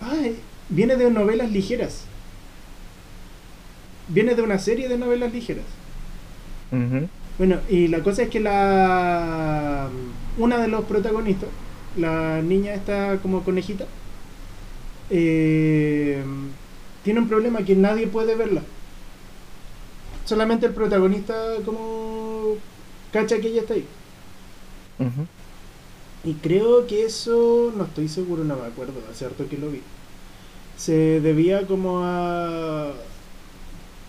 B: Ay, viene de novelas ligeras. Viene de una serie de novelas ligeras. Bueno, y la cosa es que la una de los protagonistas, la niña esta como conejita, eh, tiene un problema que nadie puede verla. Solamente el protagonista como cacha que ella está ahí. Y creo que eso, no estoy seguro, no me acuerdo, hace harto que lo vi. Se debía como a...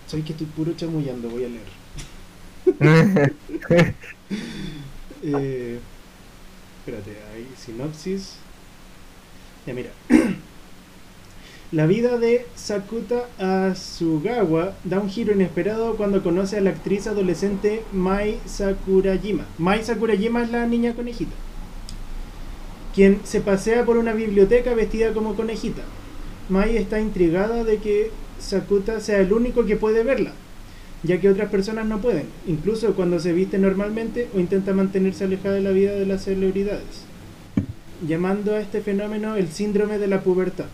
B: Sabes que estoy puro chamullando, voy a leer. Eh, espérate, hay sinopsis. Ya mira. La vida de Sakuta Asugawa da un giro inesperado cuando conoce a la actriz adolescente Mai Sakurajima. Mai Sakurajima es la niña conejita, quien se pasea por una biblioteca vestida como conejita. Mai está intrigada de que Sakuta sea el único que puede verla, ya que otras personas no pueden, incluso cuando se viste normalmente o intenta mantenerse alejada de la vida de las celebridades, llamando a este fenómeno el síndrome de la pubertad.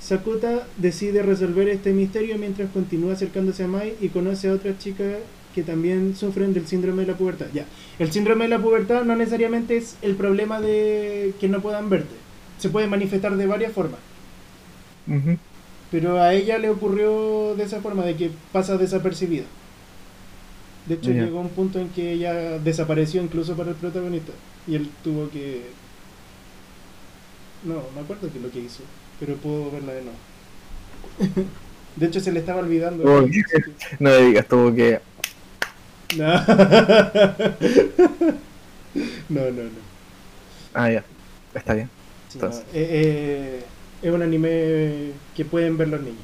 B: Sakuta decide resolver este misterio mientras continúa acercándose a Mai y conoce a otras chicas que también sufren del síndrome de la pubertad. Ya, el síndrome de la pubertad no necesariamente es el problema de que no puedan verte. Se puede manifestar de varias formas.
A: Ujú.
B: Pero a ella le ocurrió de esa forma, de que pasa desapercibida. De hecho,
A: Ya.
B: llegó un punto en que ella desapareció incluso para el protagonista. Y él tuvo que... No, me acuerdo que lo que hizo, pero puedo verla de nuevo. De hecho, se le estaba olvidando.
A: No me digas, tuvo que.
B: No. no, no, no.
A: Ah, ya. Está bien.
B: No,
A: Entonces.
B: eh, eh, es un anime que pueden ver los niños,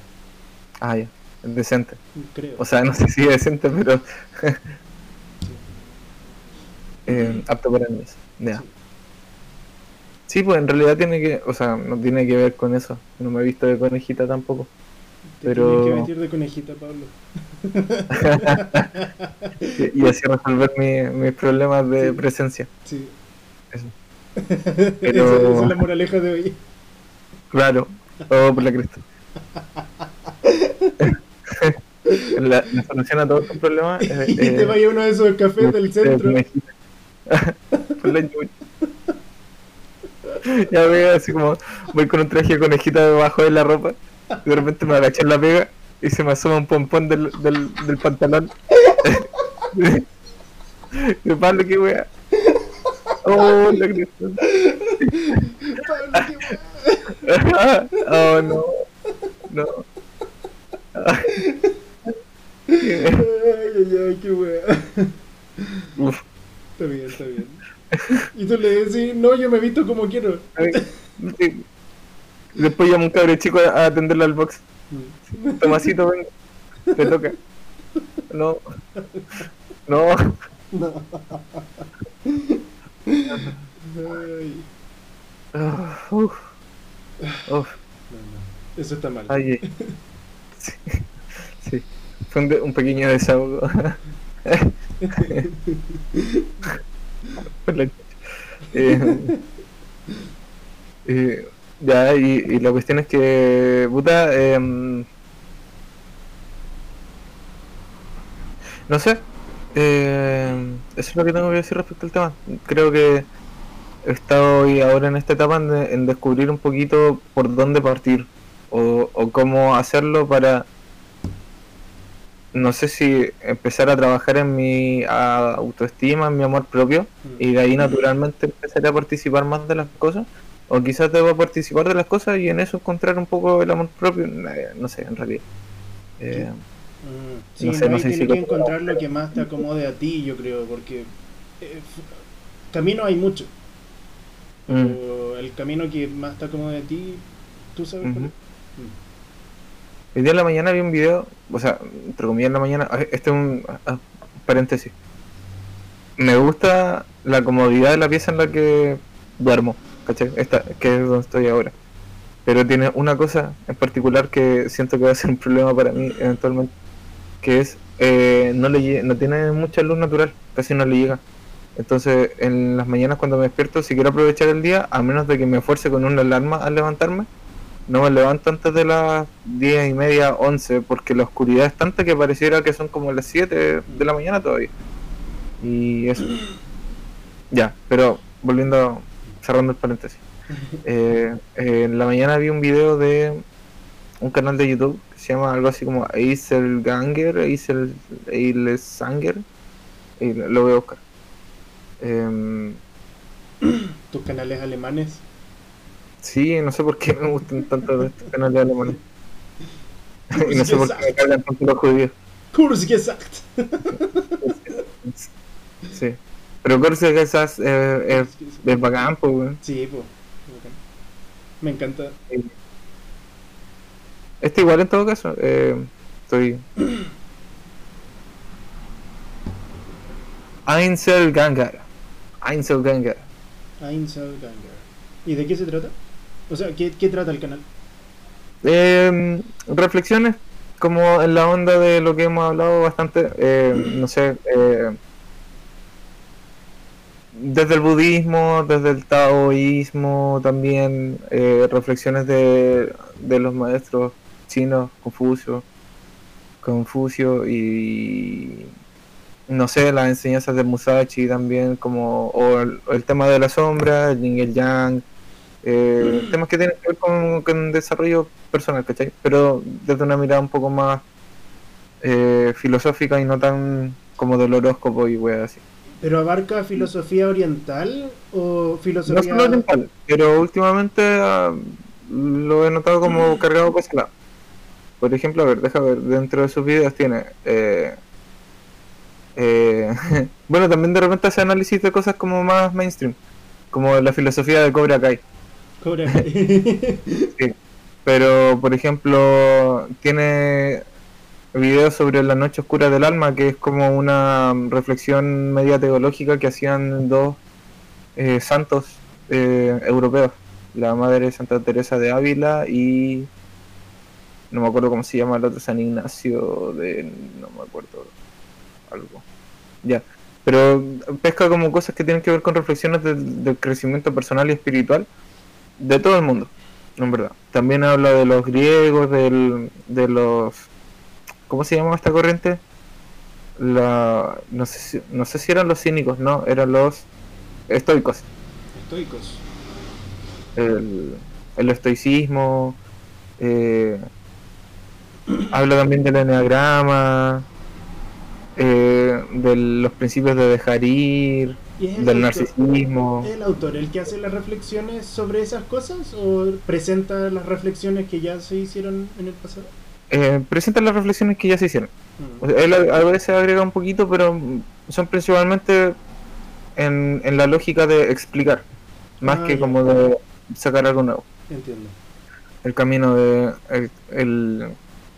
A: Ah, ya. Es decente.
B: creo.
A: O sea, no sé si es decente, pero. eh, apto para niños. Ya.
B: Sí.
A: Sí, pues en realidad tiene que. O sea, no tiene que ver con eso. No me he visto de conejita tampoco.
B: Te
A: pero-
B: tienes que vestir de conejita, Pablo.
A: Y, así resolver mi- mis problemas de
B: Sí.
A: presencia.
B: Sí.
A: Eso.
B: Esa- esa es la moraleja de hoy.
A: Claro. Oh, por la cresta. la, la solución a todos estos problemas es.
B: y te
A: eh,
B: vaya uno de esos cafés del
A: de
B: centro.
A: Por la. Ya veo así como voy con un traje de conejita debajo de la ropa y de repente me agaché en la pega y se me asoma un pompón del, del, del pantalón. De Pablo, qué wea. Oh, la cresta.
B: Pablo, qué guay.
A: oh no. No.
B: Ay, ay, ay, qué wea. Está bien, está bien. Y tú le decís, no, yo me visto como quiero.
A: Sí. Después llama un cabrón chico a atenderle al box. Tomasito, venga. Te toca. No. No.
B: No. Ay, no, no. Eso está mal.
A: Ay, eh. sí. sí. Fue un, de- un pequeño desahogo. Eh, eh, ya, y, y la cuestión es que, puta, em, no sé, em, eso es lo que tengo que decir respecto al tema. Creo que he estado hoy ahora en esta etapa en, de- en descubrir un poquito por dónde partir o, o cómo hacerlo para, no sé si empezar a trabajar en mi autoestima, en mi amor propio y de ahí naturalmente empezaré a participar más de las cosas o quizás debo participar de las cosas y en eso encontrar un poco el amor propio, Eh, no sé, en realidad. Eh,
B: Sí,
A: No sé, no
B: ahí
A: sé si
B: tienes que encontrar lo que más te acomode a ti, yo creo, porque eh, camino hay mucho.
A: Mm,
B: Pero el camino que más te acomode a ti, tú sabes cuál
A: Ujú.
B: es.
A: Hoy día en la mañana vi un video, o sea, entre comillas en la mañana, ah, este es un ah, paréntesis. Me gusta la comodidad de la pieza en la que duermo, ¿cachai? Esta, que es donde estoy ahora. Pero tiene una cosa en particular que siento que va a ser un problema para mí eventualmente, que es, eh, no, le, no tiene mucha luz natural, casi no le llega. Entonces, en las mañanas cuando me despierto, si quiero aprovechar el día, a menos de que me esfuerce con una alarma al levantarme, no me levanto antes de las 10 y media, 11, porque la oscuridad es tanta que pareciera que son como las 7 de la mañana todavía. Y eso. Ya, pero volviendo, cerrando el paréntesis. Eh, eh, en la mañana vi un video de un canal de YouTube que se llama algo así como Acer Ganger, Acer Ailes Sanger, lo voy a buscar. Em,
B: Tus canales alemanes.
A: sí, no sé por qué me gustan tanto estos canales alemanes. y no sé por qué me cargan tanto los judíos.
B: Kurs gesagt.
A: Sí. Pero que esas eh, es, es bacán, pues, weón.
B: Sí, pues. Me encanta.
A: Este igual en todo caso. Eh, estoy. Einzelganger. Einzelganger.
B: Einzelganger. ¿Y de qué se trata? O sea, ¿qué, qué trata el canal?
A: Eh, reflexiones como en la onda de lo que hemos hablado bastante, eh, no sé, eh, desde el budismo, desde el taoísmo también, eh, reflexiones de, de los maestros chinos, Confucio, Confucio y no sé, las enseñanzas de Musashi también, como, o el, o el tema de la sombra, el yin y el yang, eh, temas que tienen que ver con, con desarrollo personal, ¿cachai? Pero desde una mirada un poco más eh, filosófica y no tan como del horóscopo y weas así.
B: ¿Pero abarca filosofía oriental o
A: No
B: filosofía...
A: solo oriental, pero últimamente ah, lo he notado como cargado por ese lado. Por ejemplo, a ver, deja ver, dentro de sus videos tiene... eh, eh, bueno, también de repente hace análisis de cosas como más mainstream, como la filosofía de Cobra Kai.
B: Cobra Kai.
A: Sí. Pero, por ejemplo, tiene videos sobre la noche oscura del alma, que es como una reflexión media teológica que hacían dos eh, santos eh, europeos, la madre Santa Teresa de Ávila y no me acuerdo cómo se llama el otro, San Ignacio de... no me acuerdo, algo. Ya, pero pesca como cosas que tienen que ver con reflexiones del, del crecimiento personal y espiritual de todo el mundo, en verdad. También habla de los griegos, del, de los... ¿Cómo se llama esta corriente? La, no, sé si, no sé si eran los cínicos, no, eran los estoicos.
B: Estoicos.
A: El, el estoicismo. eh, habla también del enneagrama. Eh, de los principios de dejar ir.
B: ¿Y es el
A: Del
B: autor-
A: narcisismo.
B: ¿Es el autor el que hace las reflexiones sobre esas cosas o presenta las reflexiones que ya se hicieron en el pasado?
A: Eh, presenta las reflexiones que ya se hicieron.
B: Mm.
A: O sea, él a a veces agrega un poquito, pero son principalmente en, en la lógica de explicar, más
B: Ah,
A: que
B: ya.
A: como de sacar algo nuevo.
B: Entiendo.
A: El camino de... El, el,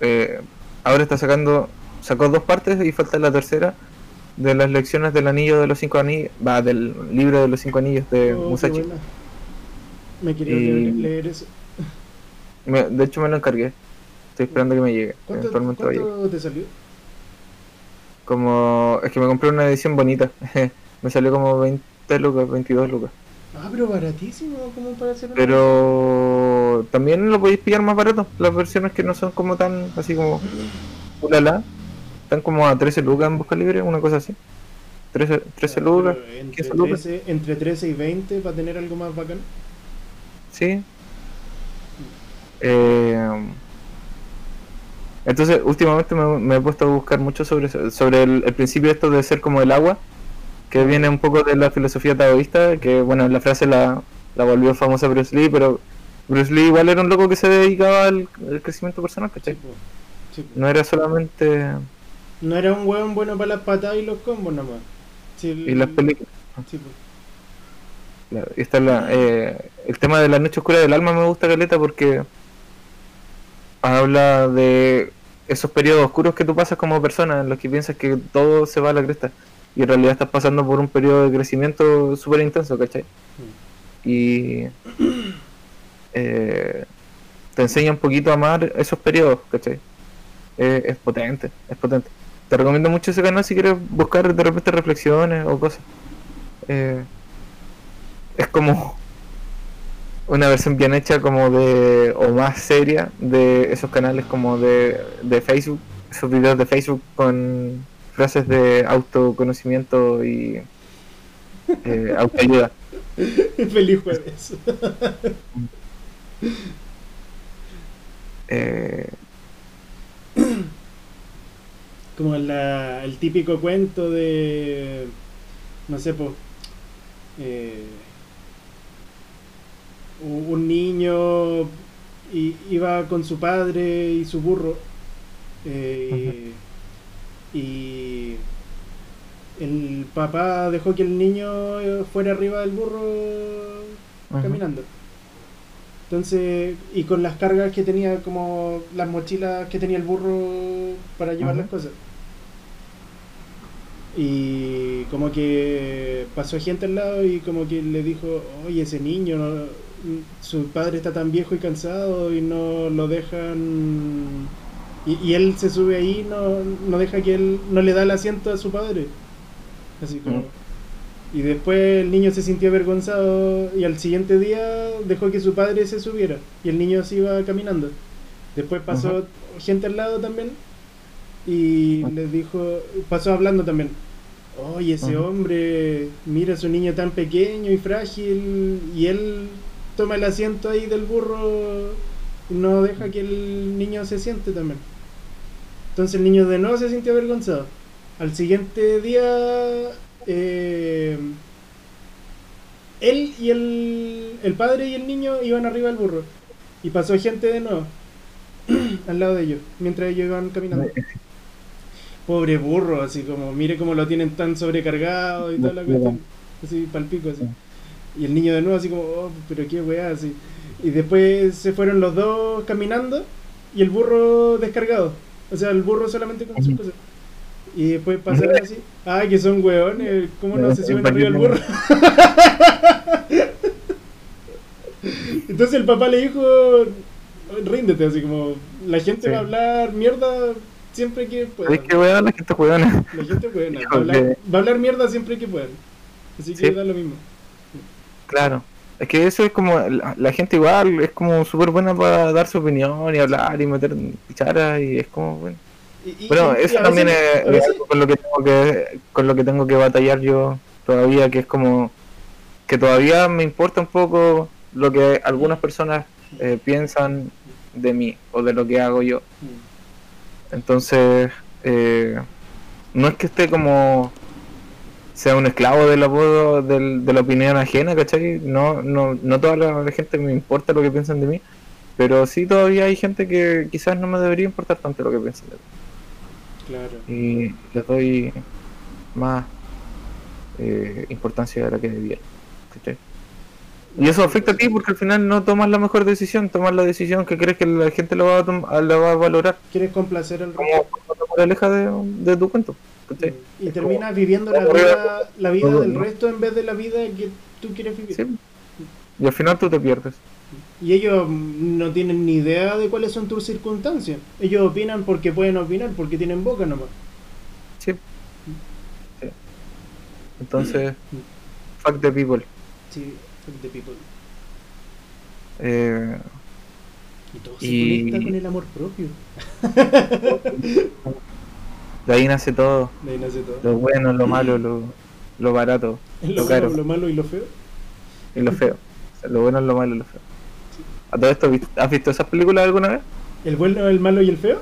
A: eh, ahora está sacando... Sacó dos partes y falta la tercera de las lecciones del anillo de los cinco anillos, va, del libro de los cinco anillos de
B: Oh,
A: Musashi.
B: Me quería
A: Y-
B: leer eso.
A: Me- de hecho me lo encargué. Estoy esperando que me llegue.
B: ¿Cuánto, te salió?
A: Como... Es que me compré una edición bonita. me salió como 20 lucas, 22 lucas.
B: Ah, pero baratísimo, como para hacer
A: Pero también lo podéis pillar más barato. Las versiones que no son como tan así como ulala. Están como a 13 lucas en busca libre, una cosa así. 13, 13
B: Ah,
A: lucas,
B: Entre
A: 15 lucas.
B: 13, entre 13 y 20 para tener algo más bacán.
A: Sí. Eh, entonces, últimamente me, me he puesto a buscar mucho sobre sobre el, el principio esto de ser como el agua, que viene un poco de la filosofía taoísta, que bueno, la frase la, la volvió famosa Bruce Lee, pero Bruce Lee igual era un loco que se dedicaba al, al crecimiento personal, ¿cachai?
B: Sí.
A: No era solamente...
B: No era un hueón bueno para las patadas y los combos nomás. El-
A: Y las películas.
B: Sí.
A: Claro, está la, eh, el tema de la noche oscura del alma me gusta caleta porque habla de esos periodos oscuros que tú pasas como persona en los que piensas que todo se va a la cresta y en realidad estás pasando por un periodo de crecimiento súper intenso, ¿cachai? Y eh, te enseña un poquito a amar esos periodos, ¿cachai? Eh, es potente, es potente. Te recomiendo mucho ese canal si quieres buscar de repente reflexiones o cosas. Eh, es como una versión bien hecha como de o más seria de esos canales como de, de Facebook esos videos de Facebook con frases de autoconocimiento y eh, autoayuda
B: Feliz jueves.
A: Eh,
B: Como la- el típico cuento de. No sé, eh, u- un niño iba con su padre y su burro. eh, Y el papá dejó que el niño eh, fuera arriba del burro caminando. Entonces, y con las cargas que tenía, como las mochilas que tenía el burro para llevar las cosas. Y como que pasó gente al lado y como que le dijo, oye, ese niño, no- su padre está tan viejo y cansado y no lo dejan... Y, y él se sube ahí, no, no deja que él, no le da el asiento a su padre. Así como...
A: Mm.
B: Y después el niño se sintió avergonzado y al siguiente día dejó que su padre se subiera y el niño se iba caminando. Después pasó gente al lado también y
A: Ah.
B: le dijo, pasó hablando también. Oye, ese
A: Ajá.
B: hombre, mira a su niño tan pequeño y frágil y él toma el asiento ahí del burro y no deja que el niño se siente también. Entonces el niño de nuevo se sintió avergonzado. Al siguiente día, eh, él y el, el padre y el niño iban arriba del burro. Y pasó gente de nuevo al lado de ellos, mientras ellos iban caminando. Pobre burro, así como, mire cómo lo tienen tan sobrecargado y toda la cuestión. Así, palpico, así. Y el niño de nuevo, así como, oh, pero qué weá, así. Y después se fueron los dos caminando y el burro descargado. O sea, el burro solamente con sus cosas. Y después pasaron así. Ay, que son weones, ¿cómo no se suben arriba del burro? Entonces el papá le dijo, ríndete, así como, la gente
A: Sí.
B: va a hablar mierda siempre que pueda.
A: ¿Sabes qué weón? La gente juega
B: La gente puede, va, a hablar, va a hablar mierda siempre que pueda. Así que
A: Sí.
B: da lo mismo.
A: Claro. Es que eso es como, la, la gente igual es como súper buena para dar su opinión y hablar y meter cucharas y es como, bueno.
B: Y- y-
A: Bueno,
B: y
A: eso también
B: veces-
A: es,
B: veces-
A: algo con lo que tengo que con lo que tengo que batallar yo todavía, que es como que todavía me importa un poco lo que algunas personas eh, piensan de mí o de lo que hago yo. Entonces, eh, no es que esté como sea un esclavo del apodo del- de la opinión ajena, ¿cachai? No, no, no toda la gente me importa lo que piensan de mí, pero sí todavía hay gente que quizás no me debería importar tanto lo que piensan de mí
B: Claro.
A: y les doy más eh, importancia de la que debía. ¿cachai? Y eso afecta a ti porque al final no tomas la mejor decisión, tomas la decisión que crees que la gente lo va a, la va a valorar.
B: Quieres complacer al
A: Como
B: resto.
A: cuando te alejas de, de tu cuento.
B: Y terminas viviendo la
A: como-
B: vida, la vida
A: como-
B: del resto en vez de la vida que tú quieres vivir.
A: Sí. Y al final tú te pierdes.
B: Y ellos mm, no tienen ni idea de cuáles son tus circunstancias. Ellos opinan porque pueden opinar, porque tienen boca nomás.
A: Sí. Sí. Entonces, fuck the people.
B: Sí, the people.
A: Eh,
B: Y todo se
A: Y-
B: conecta con el amor propio.
A: de ahí nace todo.
B: De ahí nace todo.
A: Lo bueno, lo malo, lo, lo barato,
B: Lo,
A: lo
B: bueno,
A: caro
B: lo malo y lo feo.
A: y lo feo. O sea, lo bueno, lo malo y lo feo. ¿A todo esto has visto esas películas alguna vez?
B: El bueno, el malo y el feo.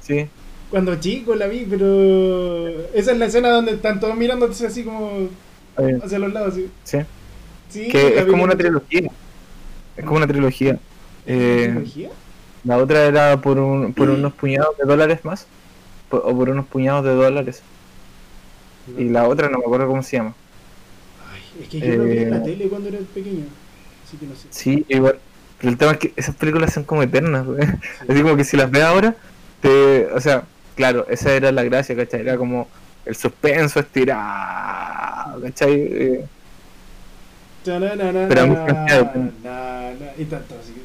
A: Sí.
B: Cuando chico la vi, pero esa es la escena donde están todos mirándose así como hacia los lados. Así.
A: sí.
B: Sí,
A: Que es como una trilogía. Es como una trilogía.
B: ¿Es
A: Eh,
B: trilogía?
A: la otra era por, un, por unos puñados de dólares más. O por unos puñados de dólares.
B: No.
A: Y la otra no me acuerdo cómo se llama.
B: Ay, es que yo lo vi en la
A: eh,
B: tele cuando era pequeño. Así que no sé.
A: Sí, igual. Pero el tema es que esas películas son como eternas, güey. Así como que si las ves ahora, te. O sea, claro, esa era la gracia, ¿cachai? Era como el suspenso estirado, ¿cachai? Pero hacía-
B: na, na, y tanto, así que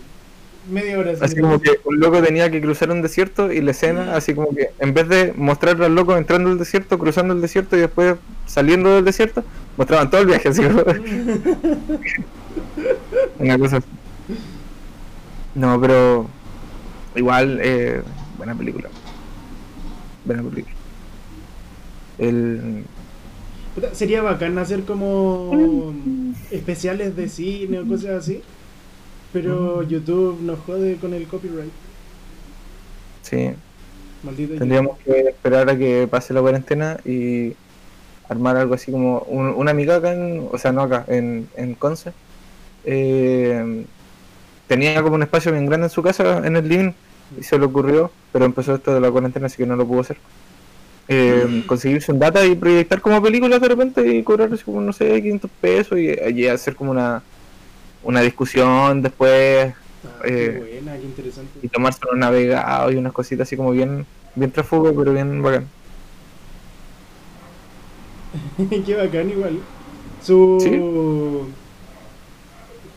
B: media hora
A: así como que un loco tenía que cruzar un desierto y la escena, así como que en vez de mostrar al loco entrando al desierto, cruzando el desierto y después saliendo del desierto, mostraban todo el viaje, así como. Una cosa así. No, pero igual, eh, buena película. Buena película. El...
B: Sería bacán hacer como especiales de cine o cosas así. Pero YouTube nos jode con el copyright.
A: Sí,
B: Maldito
A: tendríamos que esperar a que pase la cuarentena y armar algo así como un- una amiga acá, en, o sea, no acá, en, en Conce. eh, tenía como un espacio bien grande en su casa, en el living, y se le ocurrió, pero empezó esto de la cuarentena, así que no lo pudo hacer. Eh, conseguirse un data y proyectar como películas de repente y cobrar así como, no sé, 500 pesos y, y hacer como una, una discusión después
B: Ah, qué
A: eh,
B: buena, qué interesante.
A: y tomarse unos navegados y unas cositas así como bien, bien tráfugo, pero bien bacán.
B: qué bacán igual. Su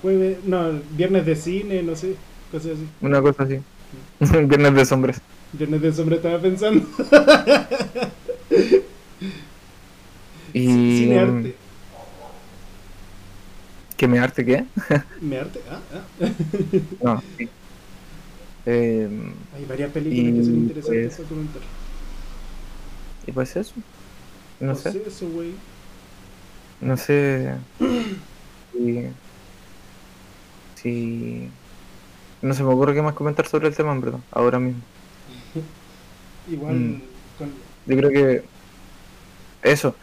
B: jueves, no, viernes de cine, no sé, cosas así.
A: Una cosa así. Viernes de sombras.
B: Viernes de sombra estaba pensando.
A: Y
B: Cine arte.
A: ¿Que me arte qué?
B: ¿Me arte? Ah, ah.
A: No, sí. Eh,
B: Hay varias películas que son interesantes
A: pues,
B: para comentar.
A: y pues eso. No
B: No
A: sé.
B: sé eso.
A: No sé. Si, si- No se me ocurre qué más comentar sobre el tema, en verdad, ahora mismo.
B: Igual
A: Mm.
B: con...
A: Yo creo que. Eso.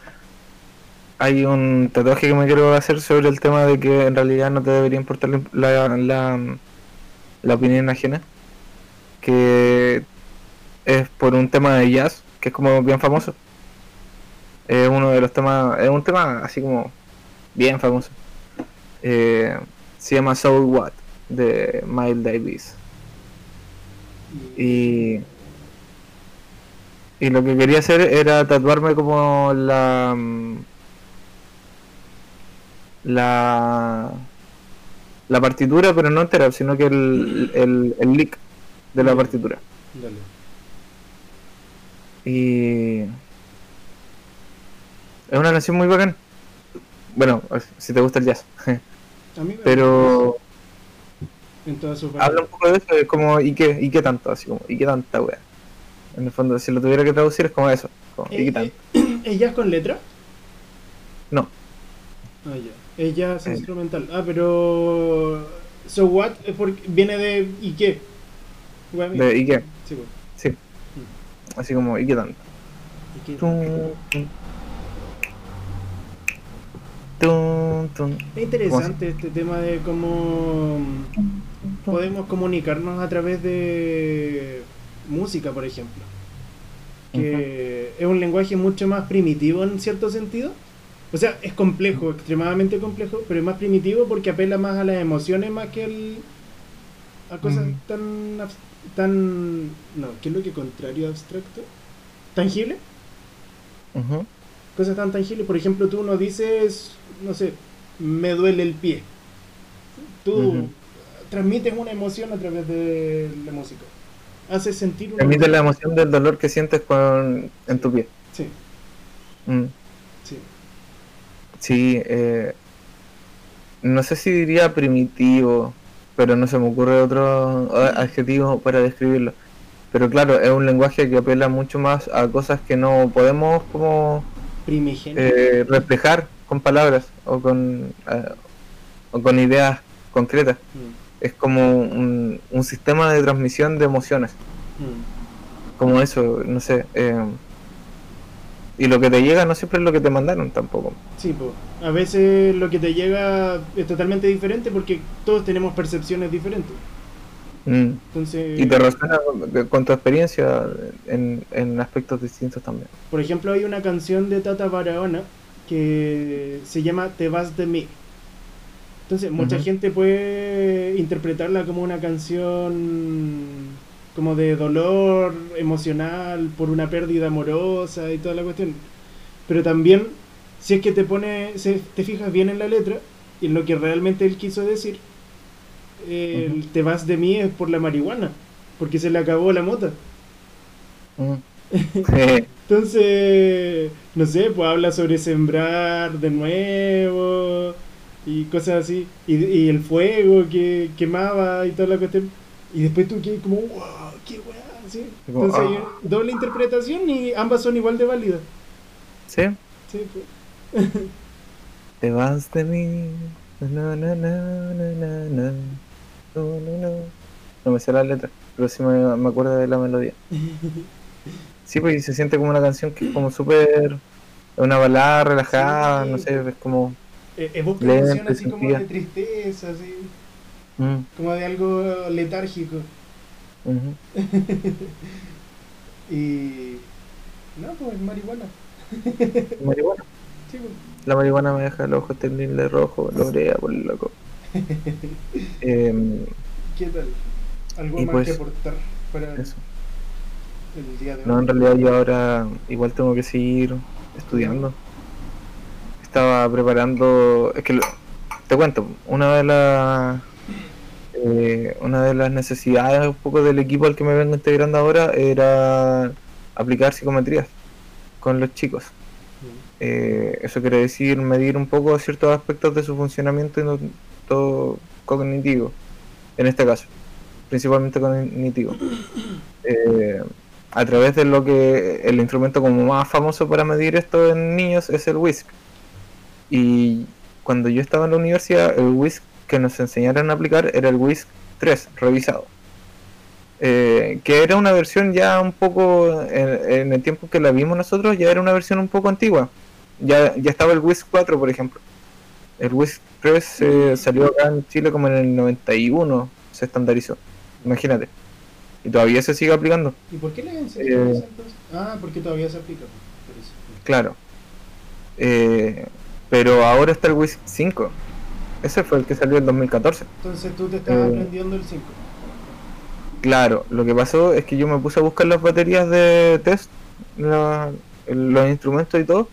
A: Hay un tatuaje que me quiero hacer sobre el tema de que en realidad no te debería importar la, la, la, la opinión ajena. Que es por un tema de jazz, que es como bien famoso. Es uno de los temas. Es un tema así como bien famoso. Eh, se llama Soul What de Miles Davis. Y, y lo que quería hacer era tatuarme como la mm, la la partitura, pero no entera, sino que el, el, el lick de la partitura.
B: Dale.
A: Y es una canción muy bacán. Bueno, si te gusta el jazz.
B: A mí me
A: Pero
B: en todas sus
A: habla un poco de eso, es como, ¿y qué, y qué tanto? Así como, ¿y qué tanta wea? En el fondo, si lo tuviera que traducir, es como eso. como, ¿Y qué
B: Eh, eh, ¿Es jazz con letra?
A: No,
B: Ah, ya. Es jazz
A: Eh.
B: instrumental. Ah, pero... So what? Es porque viene de... ¿Y qué?
A: De, ¿y qué?
B: Sí, pues.
A: Sí. Así como, ¿y qué tanto?
B: ¿Y qué?
A: Tum, tum. Tum, tum.
B: Es interesante este tema de cómo podemos comunicarnos a través de música, por ejemplo. Que es un lenguaje mucho más primitivo en cierto sentido, O sea, es complejo, extremadamente complejo, pero es más primitivo porque apela más a las emociones más que al, a cosas tan, tan... No, ¿qué es lo que contrario a abstracto? ¿Tangible?
A: Ujú.
B: Cosas tan tangibles. Por ejemplo, tú no dices, no sé, me duele el pie. Tú transmites una emoción a través de la música. Haces sentir
A: Transmite la emoción del dolor que sientes con, en tu pie.
B: Sí,
A: Mm.
B: sí.
A: Sí, eh, no sé si diría primitivo, pero no se me ocurre otro adjetivo para describirlo. Pero claro, es un lenguaje que apela mucho más a cosas que no podemos como eh, reflejar con palabras o con, eh, o con ideas concretas.
B: Mm,
A: Es como un, un sistema de transmisión de emociones,
B: mm.
A: como eso, no sé. eh, y lo que te llega no siempre es lo que te mandaron tampoco.
B: Sí, po. a veces lo que te llega es totalmente diferente porque todos tenemos percepciones diferentes.
A: Mm.
B: Entonces,
A: Y te resuena con- con tu experiencia en, en aspectos distintos también.
B: por ejemplo, hay una canción de Tata Barahona que se llama Te vas de mí. Entonces, mucha gente puede interpretarla como una canción como de dolor emocional por una pérdida amorosa y toda la cuestión. Pero también, si es que te pone, te fijas bien en la letra y en lo que realmente él quiso decir, te vas de mí es por la marihuana, porque se le acabó la mota. Entonces, no sé, pues habla sobre sembrar de nuevo y cosas así. Y, y el fuego que quemaba y toda la cuestión. Y después tú que como, wow, qué weá, ¿sí? Entonces,
A: ah.
B: doble interpretación y ambas son igual de válidas.
A: ¿Sí?
B: Sí, pues.
A: Te vas de mí. Na, na, na, na. No, no, no. No me sé la letra, pero sí me, me acuerdo de la melodía. Sí, pues y se siente como una canción que es como súper. Una balada relajada,
B: Sí.
A: no sé, es como.
B: Eh, evoca
A: Lenta,
B: emoción así como de tristeza, así,
A: mm,
B: como de algo letárgico. Y. No, pues marihuana.
A: Marihuana.
B: Sí, pues.
A: La marihuana me deja los ojos terribles rojos, lo brea por el loco. Em,
B: ¿Qué tal? ¿Algo más
A: pues,
B: que aportar para
A: eso.
B: el día de hoy?
A: No, en realidad yo ahora igual tengo que seguir estudiando. Estaba preparando, es que lo- te cuento, una de las eh, una de las necesidades un poco del equipo al que me vengo integrando ahora era aplicar psicometrías con los chicos. Eh, eso quiere decir medir un poco ciertos aspectos de su funcionamiento y no todo cognitivo, en este caso, principalmente cognitivo. Eh, a través de lo que el instrumento como más famoso para medir esto en niños es el WISC. Y cuando yo estaba en la universidad, el WISC que nos enseñaron a aplicar era el WISC 3 revisado. Eh, que era una versión ya un poco, en, en el tiempo que la vimos nosotros, ya era una versión un poco antigua. Ya, ya estaba el WISC 4, por ejemplo. El WISC 3 eh, salió acá en Chile como en el 91, se estandarizó. Imagínate. Y todavía se sigue aplicando.
B: ¿Y por qué le enseñaron
A: Eh,
B: entonces? Ah, porque todavía se aplica.
A: Claro. Eh, pero ahora está el WISC 5. Ese fue el que salió en 2014.
B: Entonces tú te estabas
A: Eh,
B: aprendiendo el 5.
A: Claro, lo que pasó es que yo me puse a buscar las baterías de test, la- los instrumentos y todo,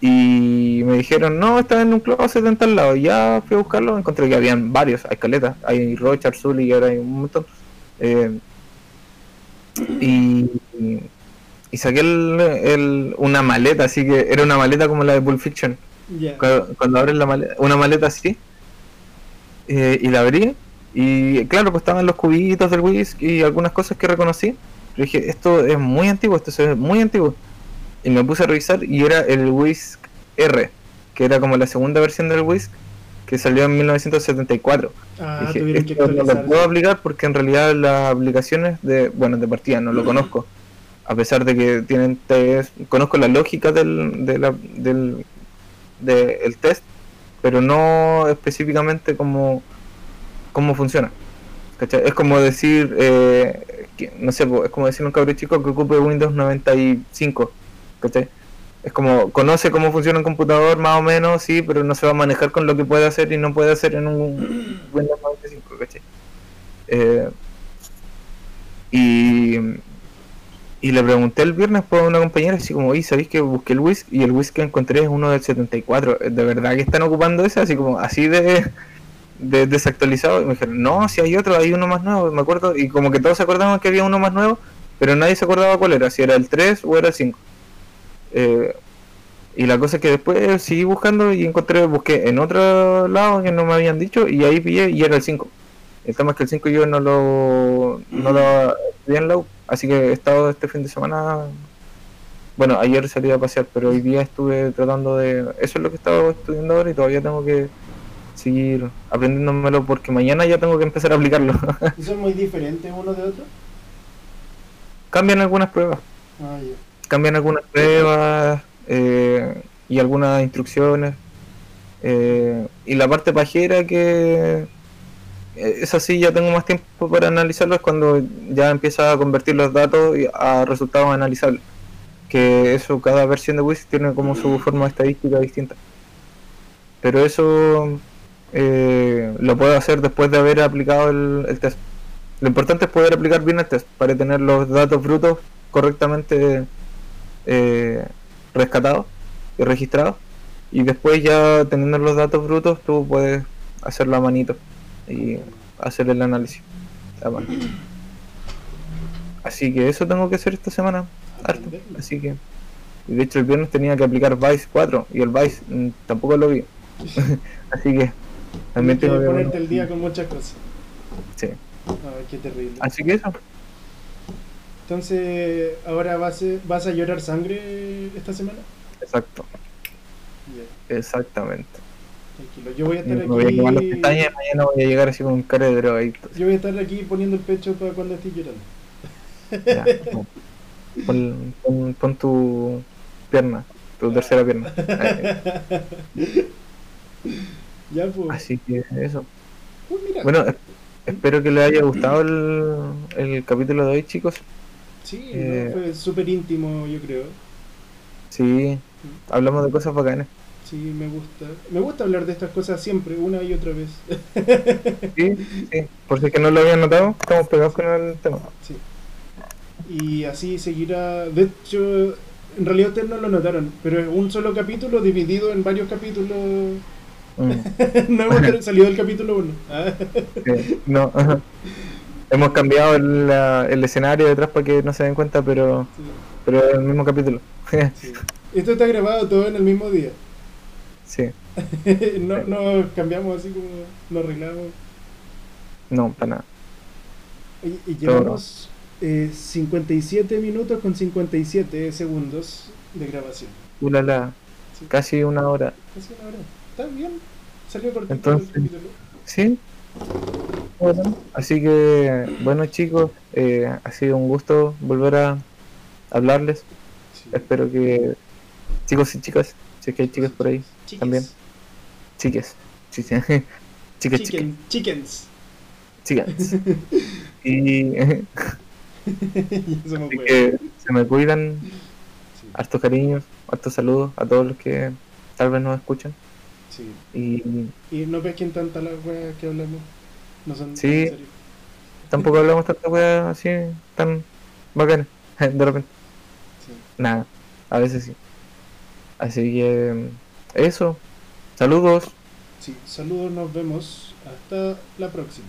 A: y me dijeron, no, está en un closet en tal lado. Y ya fui a buscarlo, encontré que habían varios, hay caletas, hay Roche, Arzuli y ahora hay un montón. Eh, y, y, y saqué el- el- una maleta, así que era una maleta como la de Pulp Fiction. Cuando, cuando abres la maleta, una maleta así, eh, y la abrí, y claro, pues estaban los cubitos del whisky y algunas cosas que reconocí. Pero dije, esto es muy antiguo, esto ve muy antiguo. Y me puse a revisar y era el Whisk R, que era como la segunda versión del Whisk, que salió en 1974.
B: Ah,
A: dije,
B: tuvieron que
A: esto no lo puedo aplicar porque en realidad las aplicaciones de, bueno, de partida no lo conozco. A pesar de que tienen test, conozco la lógica del, de la- del, de el test, pero no específicamente cómo, cómo funciona. Es como decir, eh, no sé, es como decir un cabrón chico que ocupe Windows 95. ¿cachai? Es como, conoce cómo funciona un computador más o menos, sí, pero no se va a manejar con lo que puede hacer y no puede hacer en un Windows 95, ¿cachai? Eh, y, y le pregunté el viernes por una compañera, así como, oye, ¿sabéis que busqué el WIS? Y el WIS que encontré es uno del 74. ¿De verdad que están ocupando ese? Así como, así de, de desactualizado. Y me dijeron, no, si hay otro, hay uno más nuevo, me acuerdo. Y como que todos se acordaban que había uno más nuevo, pero nadie se acordaba cuál era, si era el 3 o era el 5. Eh, y la cosa es que después seguí buscando y encontré, busqué en otro lado que no me habían dicho y ahí pillé y era el 5. El tema es que el 5 yo no lo, no lo en la así que he estado este fin de semana. Bueno, ayer salí a pasear, pero hoy día estuve tratando de. Eso es lo que he estado estudiando ahora y todavía tengo que seguir aprendiéndomelo porque mañana ya tengo que empezar a aplicarlo.
B: ¿Y son muy diferentes uno de otro?
A: Cambian algunas pruebas.
B: Ah,
A: cambian algunas pruebas eh, y algunas instrucciones. eh, y la parte pajera que eh, esa sí ya tengo más tiempo para analizarlo es cuando ya empieza a convertir los datos y- a resultados analizables. Que eso, cada versión de WIS tiene como su forma estadística distinta. Pero eso eh, lo puedo hacer después de haber aplicado el, el test. Lo importante es poder aplicar bien el test para tener los datos brutos correctamente eh, rescatados y registrados. Y después ya teniendo los datos brutos tú puedes hacerlo a manito y hacer el análisis. Así que eso tengo que hacer esta semana. harto. Así que de hecho el viernes tenía que aplicar Vice 4 y el Vice mm, tampoco lo vi. Así que también tengo que
B: ponerte el día con muchas cosas.
A: Sí.
B: Ay, qué terrible.
A: Así que eso.
B: Entonces, ¿ahora vas a, vas a llorar sangre esta semana?
A: Exacto. Exactamente.
B: Tranquilo. Yo voy a estar
A: a
B: aquí.
A: mañana voy a llegar así con un cara de drogadicto.
B: Yo voy a estar aquí poniendo el pecho para cuando estés llorando.
A: Ya, no. pon, pon- pon tu pierna, tu tercera pierna.
B: Ya, pues.
A: Así que eso.
B: Uy, mira.
A: Bueno, es- espero que les haya gustado el, el capítulo de hoy, chicos.
B: sí,
A: eh,
B: no, fue súper íntimo, yo creo.
A: Sí, hablamos de cosas bacanas.
B: Sí, me gusta. Me gusta hablar de estas cosas siempre, una y otra vez.
A: Sí, sí. Por si es que no lo habían notado, estamos pegados con el tema.
B: Sí. Y así seguirá. De hecho, en realidad ustedes no lo notaron, pero es un solo capítulo dividido en varios capítulos.
A: Mm,
B: no hemos salido del capítulo 1.
A: sí, no, ajá. Hemos cambiado el, el escenario detrás para que no se den cuenta, pero, pero es el mismo capítulo.
B: Esto está grabado todo en el mismo día.
A: Sí,
B: no, no cambiamos así como nos arreglamos.
A: no, para nada.
B: Y, y llevamos eh, 57 minutos con 57 segundos de grabación.
A: Ulala,
B: Sí,
A: casi una hora.
B: casi una hora. Está bien. Salió cortito
A: Entonces-
B: el capítulo.
A: Sí. Bueno, así que, bueno chicos, eh, ha sido un gusto volver a hablarles.
B: Sí.
A: Espero que chicos y chicas, si es que hay chicas por ahí,
B: Chiques.
A: también. chiques, chicas,
B: Chicken, chickens.
A: chicas. Y
B: me
A: que se me cuidan,
B: Sí,
A: hartos cariños, hartos saludos a todos los que tal vez nos escuchan.
B: sí.
A: Y
B: Y no pesquen tanta las weas que hablamos. No son
A: Sí. tampoco hablamos tanta weas así tan bacanas, de repente.
B: Sí.
A: Nada, a veces sí. Así que eso. Saludos.
B: Sí, saludos, nos vemos. Hasta la próxima.